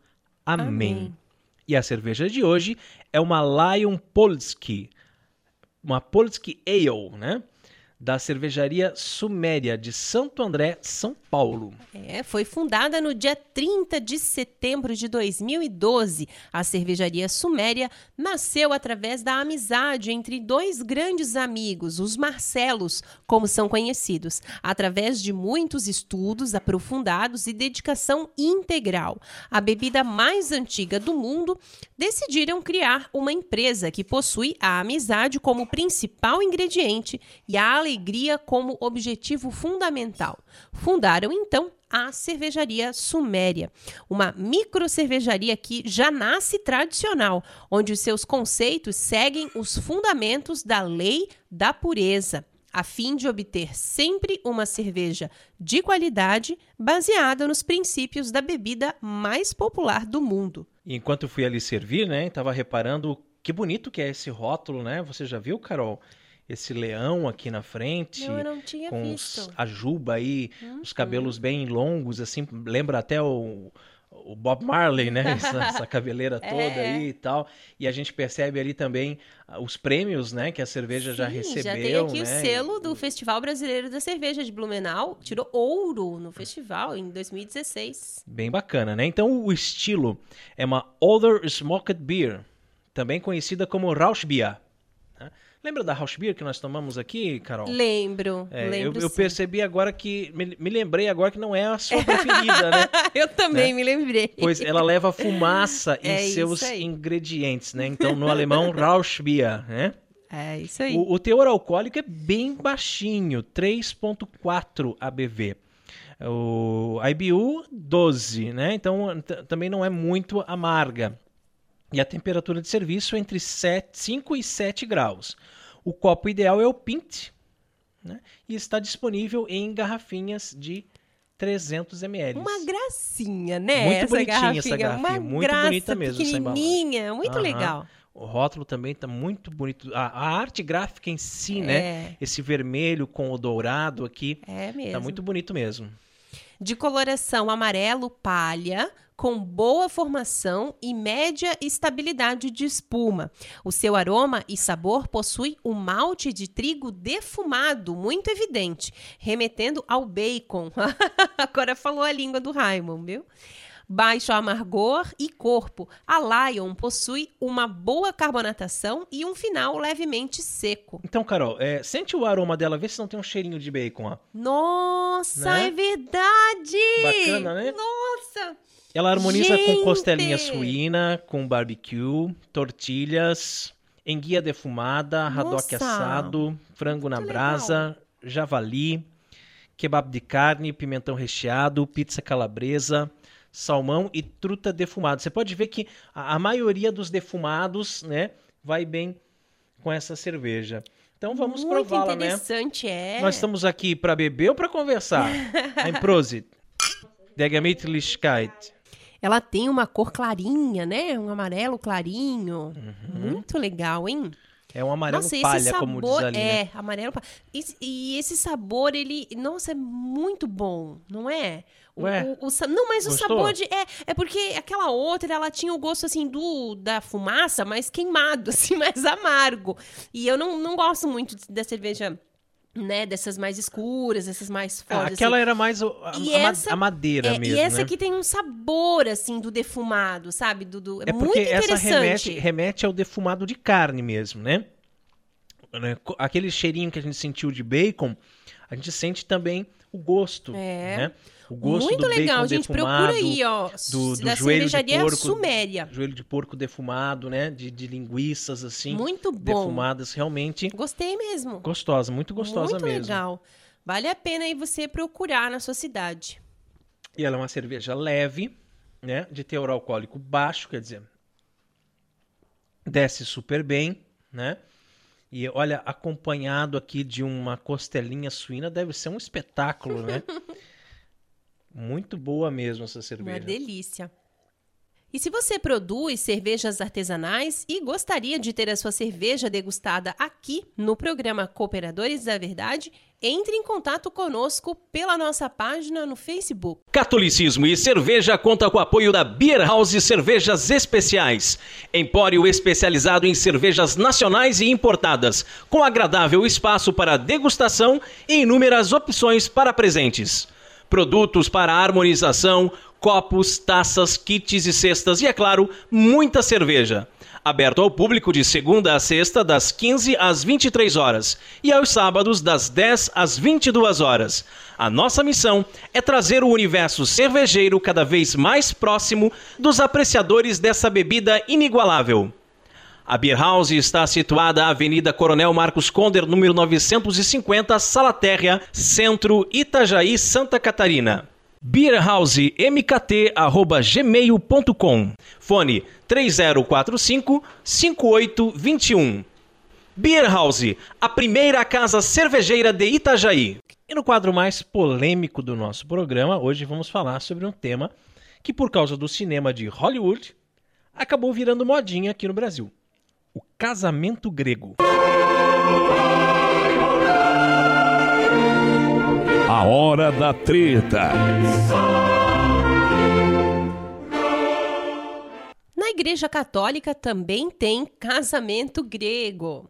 Amém. Amém. E a cerveja de hoje é uma Lion Polski, uma Polski Ale, né? Da cervejaria Suméria de Santo André, São Paulo. É, foi fundada no dia 30 de setembro de 2012. A cervejaria Suméria nasceu através da amizade entre dois grandes amigos, os Marcelos, como são conhecidos, através de muitos estudos aprofundados e dedicação integral. A bebida mais antiga do mundo, decidiram criar uma empresa que possui a amizade como principal ingrediente e a alegria alegria como objetivo fundamental. Fundaram então a cervejaria Suméria, uma micro cervejaria que já nasce tradicional, onde os seus conceitos seguem os fundamentos da lei da pureza, a fim de obter sempre uma cerveja de qualidade baseada nos princípios da bebida mais popular do mundo. Enquanto fui ali servir, né, estava reparando que bonito que é esse rótulo, né? Você já viu, Carol? Esse leão aqui na frente, não, eu não tinha com visto. Os, a juba aí, uhum. os cabelos bem longos, assim, lembra até o, o Bob Marley, né? Essa, essa cabeleira é. toda é. aí e tal. E a gente percebe ali também ah, os prêmios, né? Que a cerveja Sim, já recebeu. Já tem aqui né? o selo do Festival Brasileiro da Cerveja de Blumenau. Tirou ouro no festival em 2016. Bem bacana, né? Então o estilo é uma Older Smoked Beer, também conhecida como Rauschbier. Né? Lembra da House Beer que nós tomamos aqui, Carol? Lembro, é, lembro eu, eu percebi agora que, me, me, lembrei agora que não é a sua preferida, né? eu também né? me lembrei. Pois ela leva fumaça em é seus ingredientes, né? Então, no alemão, Rauschbier, né? É isso aí. O, o teor alcoólico é bem baixinho, 3.4 ABV. O IBU, 12, né? Então, também não é muito amarga e a temperatura de serviço entre 7, 5 e 7 graus. O copo ideal é o Pint né? e está disponível em garrafinhas de 300 ml. Uma gracinha, né? Muito essa bonitinha garrafinha. essa garrafinha, Uma muito graça bonita mesmo pequenininha, muito uhum. legal. O rótulo também está muito bonito. A, a, arte gráfica em si, né? é. né? Esse vermelho com o dourado aqui. É tá mesmo. Está muito bonito mesmo. De coloração amarelo palha, com boa formação e média estabilidade de espuma. O seu aroma e sabor possui um malte de trigo defumado, muito evidente, remetendo ao bacon. Agora falou a língua do Raimon, viu? baixo amargor e corpo. A Lion possui uma boa carbonatação e um final levemente seco. Então, Carol, é, sente o aroma dela, vê se não tem um cheirinho de bacon, ó. Nossa, né? é verdade! Bacana, né? Nossa! Ela harmoniza Gente! com costelinha suína, com barbecue, tortilhas, enguia defumada, haddock assado, frango na brasa, legal. javali, kebab de carne, pimentão recheado, pizza calabresa, salmão e truta defumada. Você pode ver que a, a maioria dos defumados, né, vai bem com essa cerveja. Então vamos prová-la, né? interessante, é. Nós estamos aqui para beber ou para conversar? Ein Prosit. Der Gemütlichkeit. Ela tem uma cor clarinha, né? Um amarelo clarinho. Uhum. Muito legal, hein? É um amarelo nossa, palha, sabor, como diz ali. Né? É, amarelo palha. E, e, esse sabor, ele, nossa, é muito bom, não é? O, Ué, o, o, não, mas gostou? o sabor de. É, é porque aquela outra, ela tinha o gosto, assim, do da fumaça, mais queimado, assim, mais amargo. E eu não, não gosto muito da cerveja né, dessas mais escuras, essas mais fortes. Ah, aquela assim. era mais a, a, essa, a madeira é, mesmo. E essa né? aqui tem um sabor, assim, do defumado, sabe? Do, do, é, é muito essa remete, remete ao defumado de carne mesmo, né? né? Aquele cheirinho que a gente sentiu de bacon, a gente sente também o gosto, É. né? O gosto Muito do legal, bacon gente. defumado, Procura aí, ó. do, do da joelho de cervejaria porco, Suméria. joelho de porco defumado, né? De, de linguiças assim, Muito bom. defumadas, realmente Gostei mesmo. gostosa, muito gostosa Muito mesmo. legal. Vale a pena aí você procurar na sua cidade. E ela é uma cerveja leve, né? De teor alcoólico baixo, quer dizer, desce super bem, né? E olha, acompanhado aqui de uma costelinha suína, deve ser um espetáculo, né? Muito boa mesmo essa Uma cerveja. delícia. E se você produz cervejas artesanais e gostaria de ter a sua cerveja degustada aqui no programa Cooperadores da Verdade, entre em contato conosco pela nossa página no Facebook. Catolicismo e cerveja conta com o apoio da Beer House Cervejas Especiais, empório especializado em cervejas nacionais e importadas, com agradável espaço para degustação e inúmeras opções para presentes. Produtos para harmonização, copos, taças, kits e cestas e, é claro, muita cerveja. Aberto ao público de segunda a sexta, das 15 às 23 horas, e aos sábados, das 10 às 22 horas. A nossa missão é trazer o universo cervejeiro cada vez mais próximo dos apreciadores dessa bebida inigualável. A Beer House está situada na Avenida Coronel Marcos Conder, número 950, Sala Térrea, Centro, Itajaí, Santa Catarina. beerhousemkt@gmail.com. Fone 3045 5821. Beer House, a primeira casa cervejeira de Itajaí. E no quadro mais polêmico do nosso programa, hoje vamos falar sobre um tema que, por causa do cinema de Hollywood, acabou virando modinha aqui no Brasil: o casamento grego. A hora da treta. Na Igreja Católica também tem casamento grego.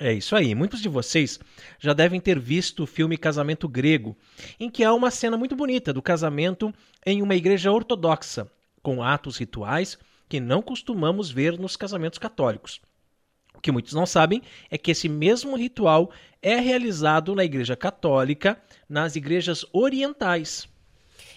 É isso aí. Muitos de vocês já devem ter visto o filme Casamento Grego, em que há uma cena muito bonita do casamento em uma igreja ortodoxa, com atos rituais que não costumamos ver nos casamentos católicos. O que muitos não sabem é que esse mesmo ritual é realizado na Igreja Católica, nas igrejas orientais.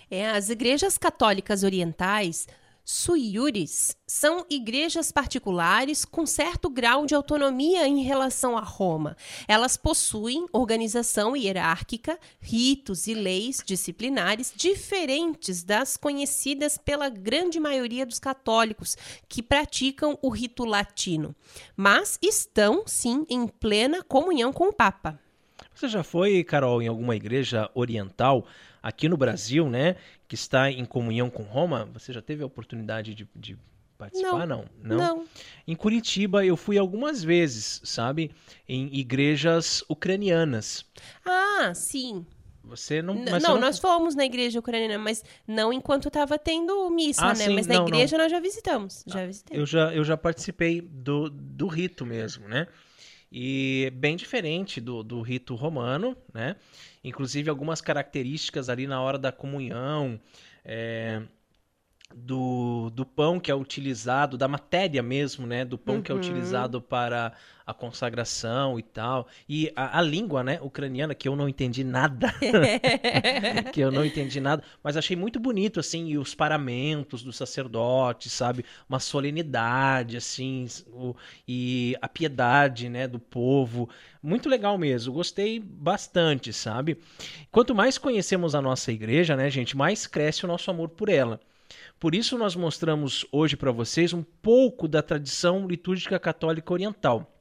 É, as igrejas católicas orientais, suiures, são igrejas particulares com certo grau de autonomia em relação a Roma. Elas possuem organização hierárquica, ritos e leis disciplinares diferentes das conhecidas pela grande maioria dos católicos que praticam o rito latino, mas estão, sim, em plena comunhão com o Papa. Você já foi, Carol, em alguma igreja oriental aqui no Brasil, né? Que está em comunhão com Roma? Você já teve a oportunidade de, de participar? Não. Não. Em Curitiba eu fui algumas vezes, sabe? Em igrejas ucranianas. Ah, sim. Você não. Não, você nós fomos na igreja ucraniana, mas não enquanto estava tendo missa, Ah, né? sim, mas na não, igreja nós já visitamos. Já visitamos. Eu já, eu já participei do, do rito mesmo, né? E bem diferente do, do rito romano, né? Inclusive algumas características ali na hora da comunhão, é, do, do pão que é utilizado, da matéria mesmo, né? Do pão que é Uhum. utilizado para a consagração e tal. E a, a língua, né? Ucraniana, que eu não entendi nada. que eu não entendi nada, mas achei muito bonito, assim, e os paramentos do sacerdote, sabe? Uma solenidade, assim, o- e a piedade, né, do povo. Muito legal mesmo, gostei bastante, sabe? Quanto mais conhecemos a nossa igreja, né, gente, mais cresce o nosso amor por ela. Por isso nós mostramos hoje para vocês um pouco da tradição litúrgica católica oriental.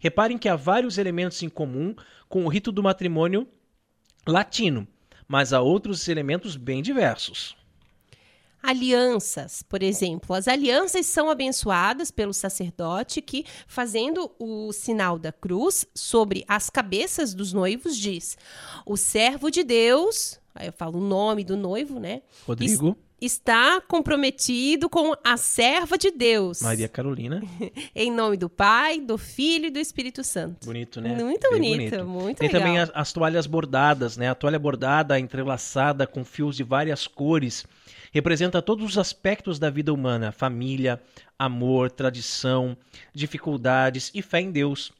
Reparem que há vários elementos em comum com o rito do matrimônio latino, mas há outros elementos bem diversos. Alianças, por exemplo. As alianças são abençoadas pelo sacerdote que, fazendo o sinal da cruz sobre as cabeças dos noivos, diz: O servo de Deus, aí eu falo o nome do noivo, né? Rodrigo, Está comprometido com a serva de Deus. Maria Carolina, Em nome do Pai, do Filho e do Espírito Santo. bonito, né? Muito Bem bonito, muito Tem legal. também as, as toalhas bordadas, né? A toalha bordada, entrelaçada com fios de várias cores, representa todos os aspectos da vida humana: família, amor, tradição, dificuldades e fé em Deus.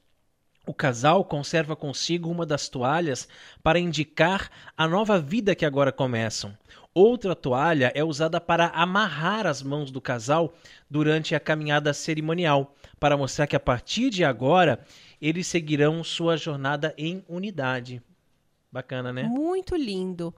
O casal conserva consigo uma das toalhas para indicar a nova vida que agora começam. Outra toalha é usada para amarrar as mãos do casal durante a caminhada cerimonial, para mostrar que a partir de agora eles seguirão sua jornada em unidade. Bacana, né? Muito lindo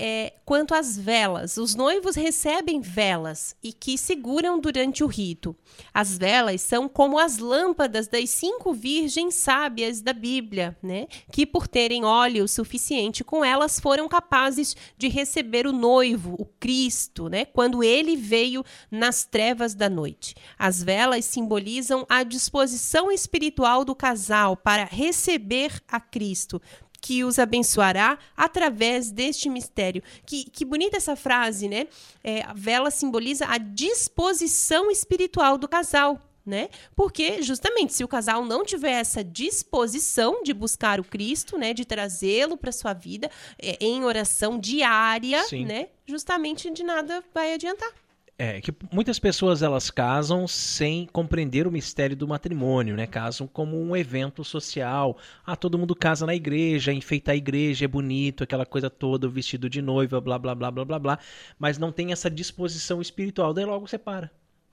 é, quanto às velas. Os noivos recebem velas e que seguram durante o rito. As velas são como as lâmpadas das cinco virgens sábias da Bíblia, né? Que, por terem óleo suficiente com elas, foram capazes de receber o noivo, o Cristo, né? Quando ele veio nas trevas da noite. As velas simbolizam a disposição espiritual do casal para receber a Cristo, que os abençoará através deste mistério. Que, que bonita essa frase, né? É, a vela simboliza a disposição espiritual do casal. Né? Porque justamente se o casal não tiver essa disposição de buscar o Cristo, né, de trazê-lo para sua vida é, em oração diária, Sim. né, justamente de nada vai adiantar. É, que muitas pessoas elas casam sem compreender o mistério do matrimônio, né? Casam como um evento social. Ah, todo mundo casa na igreja, enfeita a igreja, é bonito, aquela coisa toda, o vestido de noiva, blá, blá, blá, blá, blá, blá. Mas não tem essa disposição espiritual, daí logo separa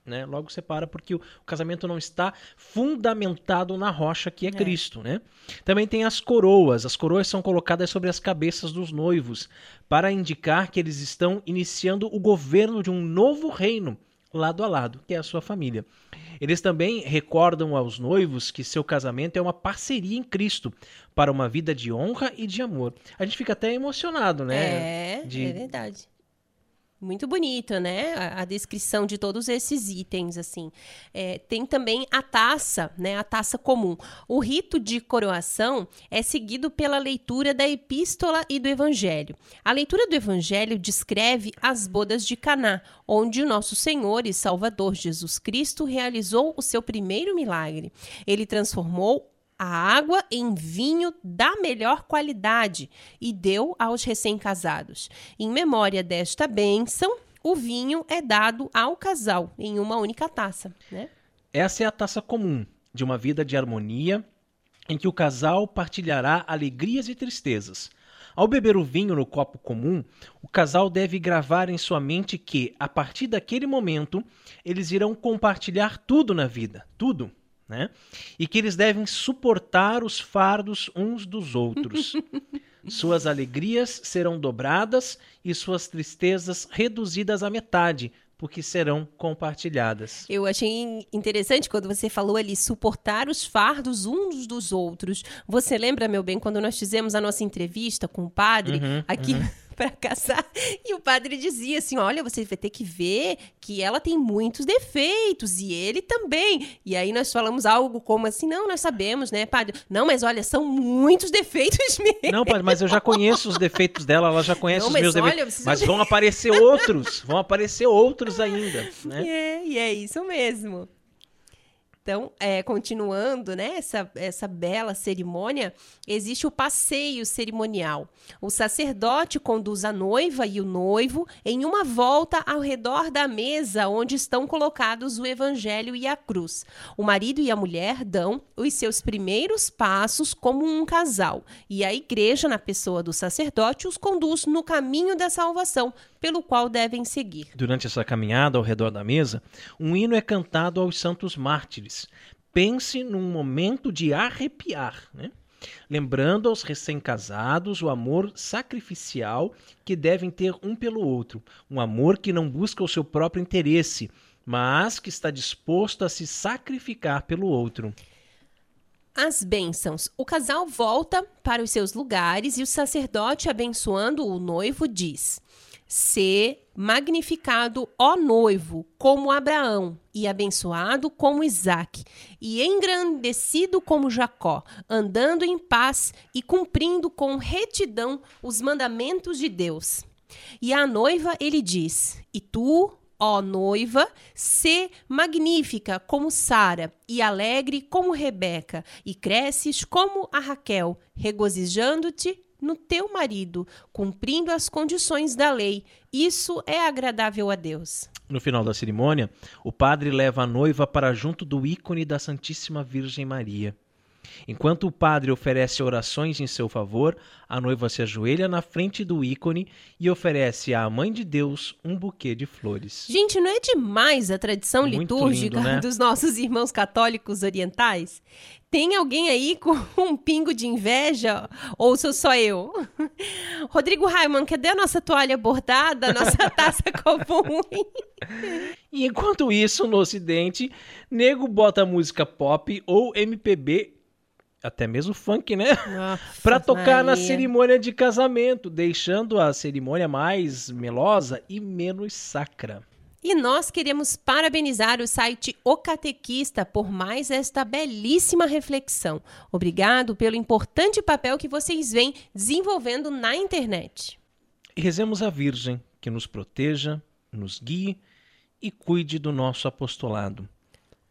né? Logo separa porque o, o, casamento não está fundamentado na rocha que é, é, Cristo, né? Também tem as coroas. As coroas são colocadas sobre as cabeças dos noivos para indicar que eles estão iniciando o governo de um novo reino lado a lado, que é a sua família. Eles também recordam aos noivos que seu casamento é uma parceria em Cristo para uma vida de honra e de amor. A gente fica até emocionado, né? É, de, é verdade muito bonita, né? A, a, descrição de todos esses itens, assim. É, tem também a taça, né? A taça comum. O rito de coroação é seguido pela leitura da epístola e do evangelho. A leitura do evangelho descreve as bodas de Caná, onde o nosso Senhor e Salvador Jesus Cristo realizou o seu primeiro milagre. Ele transformou a água em vinho da melhor qualidade e deu aos recém-casados. Em memória desta bênção, o vinho é dado ao casal em uma única taça. Né? Essa é a taça comum de uma vida de harmonia em que o casal partilhará alegrias e tristezas. Ao beber o vinho no copo comum, o casal deve gravar em sua mente que, a partir daquele momento, eles irão compartilhar tudo na vida, tudo né? E que eles devem suportar os fardos uns dos outros. suas alegrias serão dobradas e suas tristezas reduzidas à metade, porque serão compartilhadas. Eu achei interessante quando você falou ali suportar os fardos uns dos outros. Você lembra, meu bem, quando nós fizemos a nossa entrevista com o padre uhum, aqui uhum. Para casar. E o padre dizia assim: Olha, você vai ter que ver que ela tem muitos defeitos e ele também. E aí nós falamos algo como assim: Não, nós sabemos, né, padre? Não, mas olha, são muitos defeitos mesmo. Não, padre, mas eu já conheço os defeitos dela, ela já conhece Não, os meus olha, defeitos. Mas vão aparecer outros, vão aparecer outros ainda. Né? É, e é isso mesmo. Então, é, continuando né, essa, essa bela cerimônia, existe o passeio cerimonial. O sacerdote conduz a noiva e o noivo em uma volta ao redor da mesa onde estão colocados o evangelho e a cruz. O marido e a mulher dão os seus primeiros passos como um casal, e a igreja, na pessoa do sacerdote, os conduz no caminho da salvação, pelo qual devem seguir. Durante essa caminhada ao redor da mesa, um hino é cantado aos santos mártires. Pense num momento de arrepiar, né? lembrando aos recém-casados o amor sacrificial que devem ter um pelo outro, um amor que não busca o seu próprio interesse, mas que está disposto a se sacrificar pelo outro. As bênçãos. O casal volta para os seus lugares e o sacerdote, abençoando o noivo, diz: ser magnificado, ó noivo, como Abraão, e abençoado como Isaque, e engrandecido como Jacó, andando em paz e cumprindo com retidão os mandamentos de Deus. E à noiva ele diz: E tu, ó noiva, se magnífica como Sara, e alegre como Rebeca, e cresces como a Raquel, regozijando-te no teu marido, cumprindo as condições da lei. Isso é agradável a Deus. No final da cerimônia, o padre leva a noiva para junto do ícone da Santíssima Virgem Maria. Enquanto o padre oferece orações em seu favor, a noiva se ajoelha na frente do ícone e oferece à Mãe de Deus um buquê de flores. Gente, não é demais a tradição Muito litúrgica lindo, né? dos nossos irmãos católicos orientais? Tem alguém aí com um pingo de inveja? Ou sou só eu? Rodrigo Raiman, cadê a nossa toalha bordada, a nossa taça comum? E enquanto isso, no ocidente, nego bota música pop ou MPB, até mesmo funk, né? Pra tocar na Maria. cerimônia de casamento, deixando a cerimônia mais melosa e menos sacra. E nós queremos parabenizar o site O Catequista por mais esta belíssima reflexão. Obrigado pelo importante papel que vocês vêm desenvolvendo na internet. E rezemos a Virgem que nos proteja, nos guie e cuide do nosso apostolado.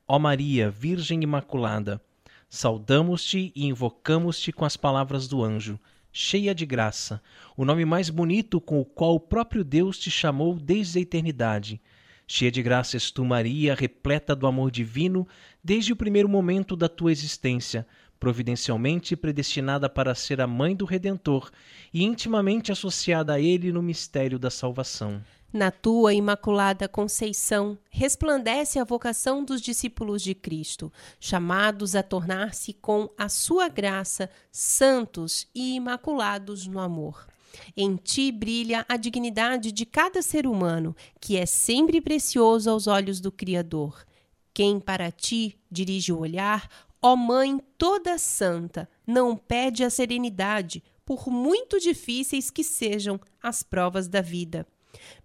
Ó Maria, Virgem Imaculada, saudamos-te e invocamos-te com as palavras do anjo, cheia de graça, o nome mais bonito com o qual o próprio Deus te chamou desde a eternidade. Cheia de graça és tu, Maria, repleta do amor divino, desde o primeiro momento da tua existência, providencialmente predestinada para ser a mãe do Redentor e intimamente associada a ele no mistério da salvação. Na tua imaculada conceição, resplandece a vocação dos discípulos de Cristo, chamados a tornar-se com a sua graça santos e imaculados no amor. Em ti brilha a dignidade de cada ser humano, que é sempre precioso aos olhos do Criador. Quem para ti dirige o olhar, ó Mãe toda santa, não pede a serenidade, por muito difíceis que sejam as provas da vida.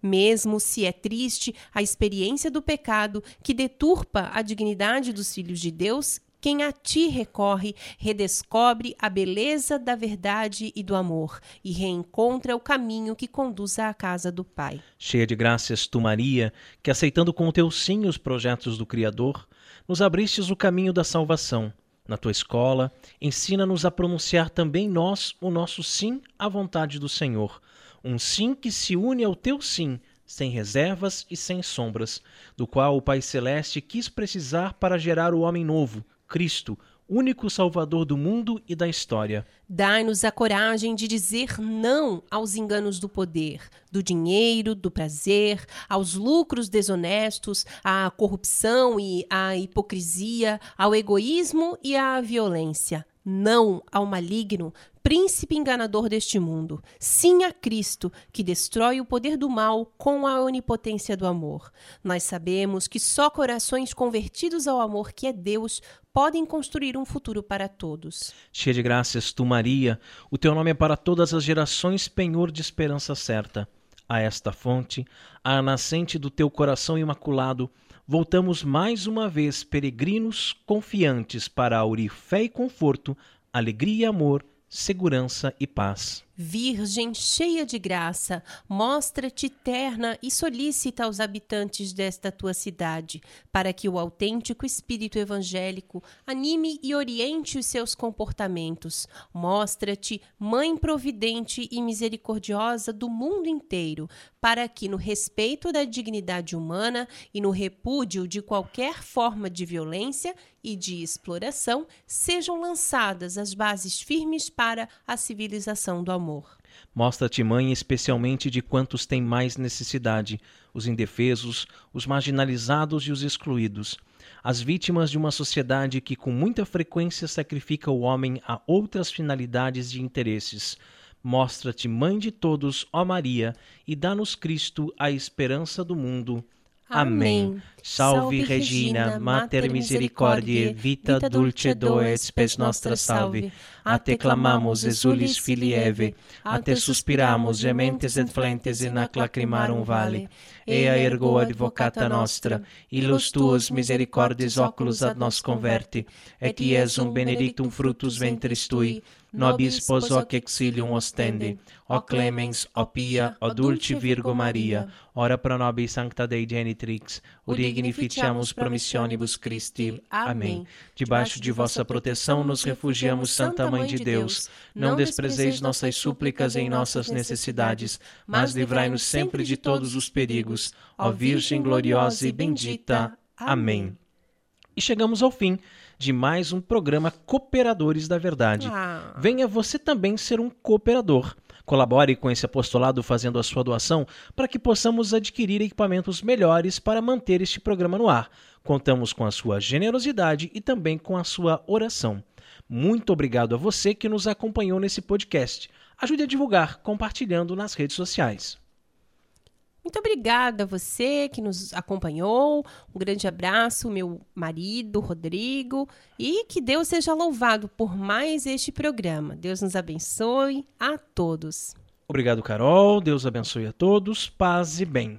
Mesmo se é triste a experiência do pecado que deturpa a dignidade dos filhos de Deus, quem a ti recorre redescobre a beleza da verdade e do amor e reencontra o caminho que conduz à casa do Pai. Cheia de graças, tu, Maria, que aceitando com o teu sim os projetos do Criador, nos abristes o caminho da salvação. Na tua escola, ensina-nos a pronunciar também nós o nosso sim à vontade do Senhor. Um sim que se une ao teu sim, sem reservas e sem sombras, do qual o Pai Celeste quis precisar para gerar o homem novo, Cristo, único Salvador do mundo e da história. Dai-nos a coragem de dizer não aos enganos do poder, do dinheiro, do prazer, aos lucros desonestos, à corrupção e à hipocrisia, ao egoísmo e à violência. Não ao maligno, príncipe enganador deste mundo. Sim a Cristo, que destrói o poder do mal com a onipotência do amor. Nós sabemos que só corações convertidos ao amor que é Deus podem construir um futuro para todos. Cheia de graças, tu, Maria, o teu nome é para todas as gerações penhor de esperança certa. A esta fonte, à nascente do teu coração imaculado, voltamos mais uma vez peregrinos confiantes para aurir fé e conforto, alegria e amor, segurança e paz. Virgem cheia de graça, mostra-te terna e solicita aos habitantes desta tua cidade, para que o autêntico espírito evangélico anime e oriente os seus comportamentos. Mostra-te mãe providente e misericordiosa do mundo inteiro, para que no respeito da dignidade humana e no repúdio de qualquer forma de violência e de exploração sejam lançadas as bases firmes para a civilização do amor. Mostra-te, mãe, especialmente de quantos têm mais necessidade: os indefesos, os marginalizados e os excluídos, as vítimas de uma sociedade que com muita frequência sacrifica o homem a outras finalidades e interesses. Mostra-te, mãe de todos, ó Maria, e dá-nos Cristo a esperança do mundo. Amém. Salve Regina, Mater Misericordiae, vita dulce doe spes nostra salve. A te clamamos, exulis filii Eve, a te suspiramos, gementes et flentes in ac lacrimarum vale. Ea ergo advocata nostra, illus tuos misericordis oculus ad nos converti, et iesum benedictum fructus ventris tui, nobis pos hoc exilium ostende. O clemens, o pia, o dulce Virgo Maria, ora pro nobis sancta Dei genitrix, urignificiamus promissionibus Christi. Amém. Debaixo de vossa proteção nos refugiamos, Santa Mãe de Deus. Não desprezeis nossas súplicas em nossas necessidades, mas livrai-nos sempre de todos os perigos. Ó Virgem gloriosa e bendita. Amém. E chegamos ao fim de mais um programa Cooperadores da Verdade. Ah. Venha você também ser um cooperador. Colabore com esse apostolado fazendo a sua doação para que possamos adquirir equipamentos melhores para manter este programa no ar. Contamos com a sua generosidade e também com a sua oração. Muito obrigado a você que nos acompanhou nesse podcast. Ajude a divulgar compartilhando nas redes sociais. Muito obrigada a você que nos acompanhou. Um grande abraço, meu marido, Rodrigo. E que Deus seja louvado por mais este programa. Deus nos abençoe a todos. Obrigado, Carol. Deus abençoe a todos. Paz e bem.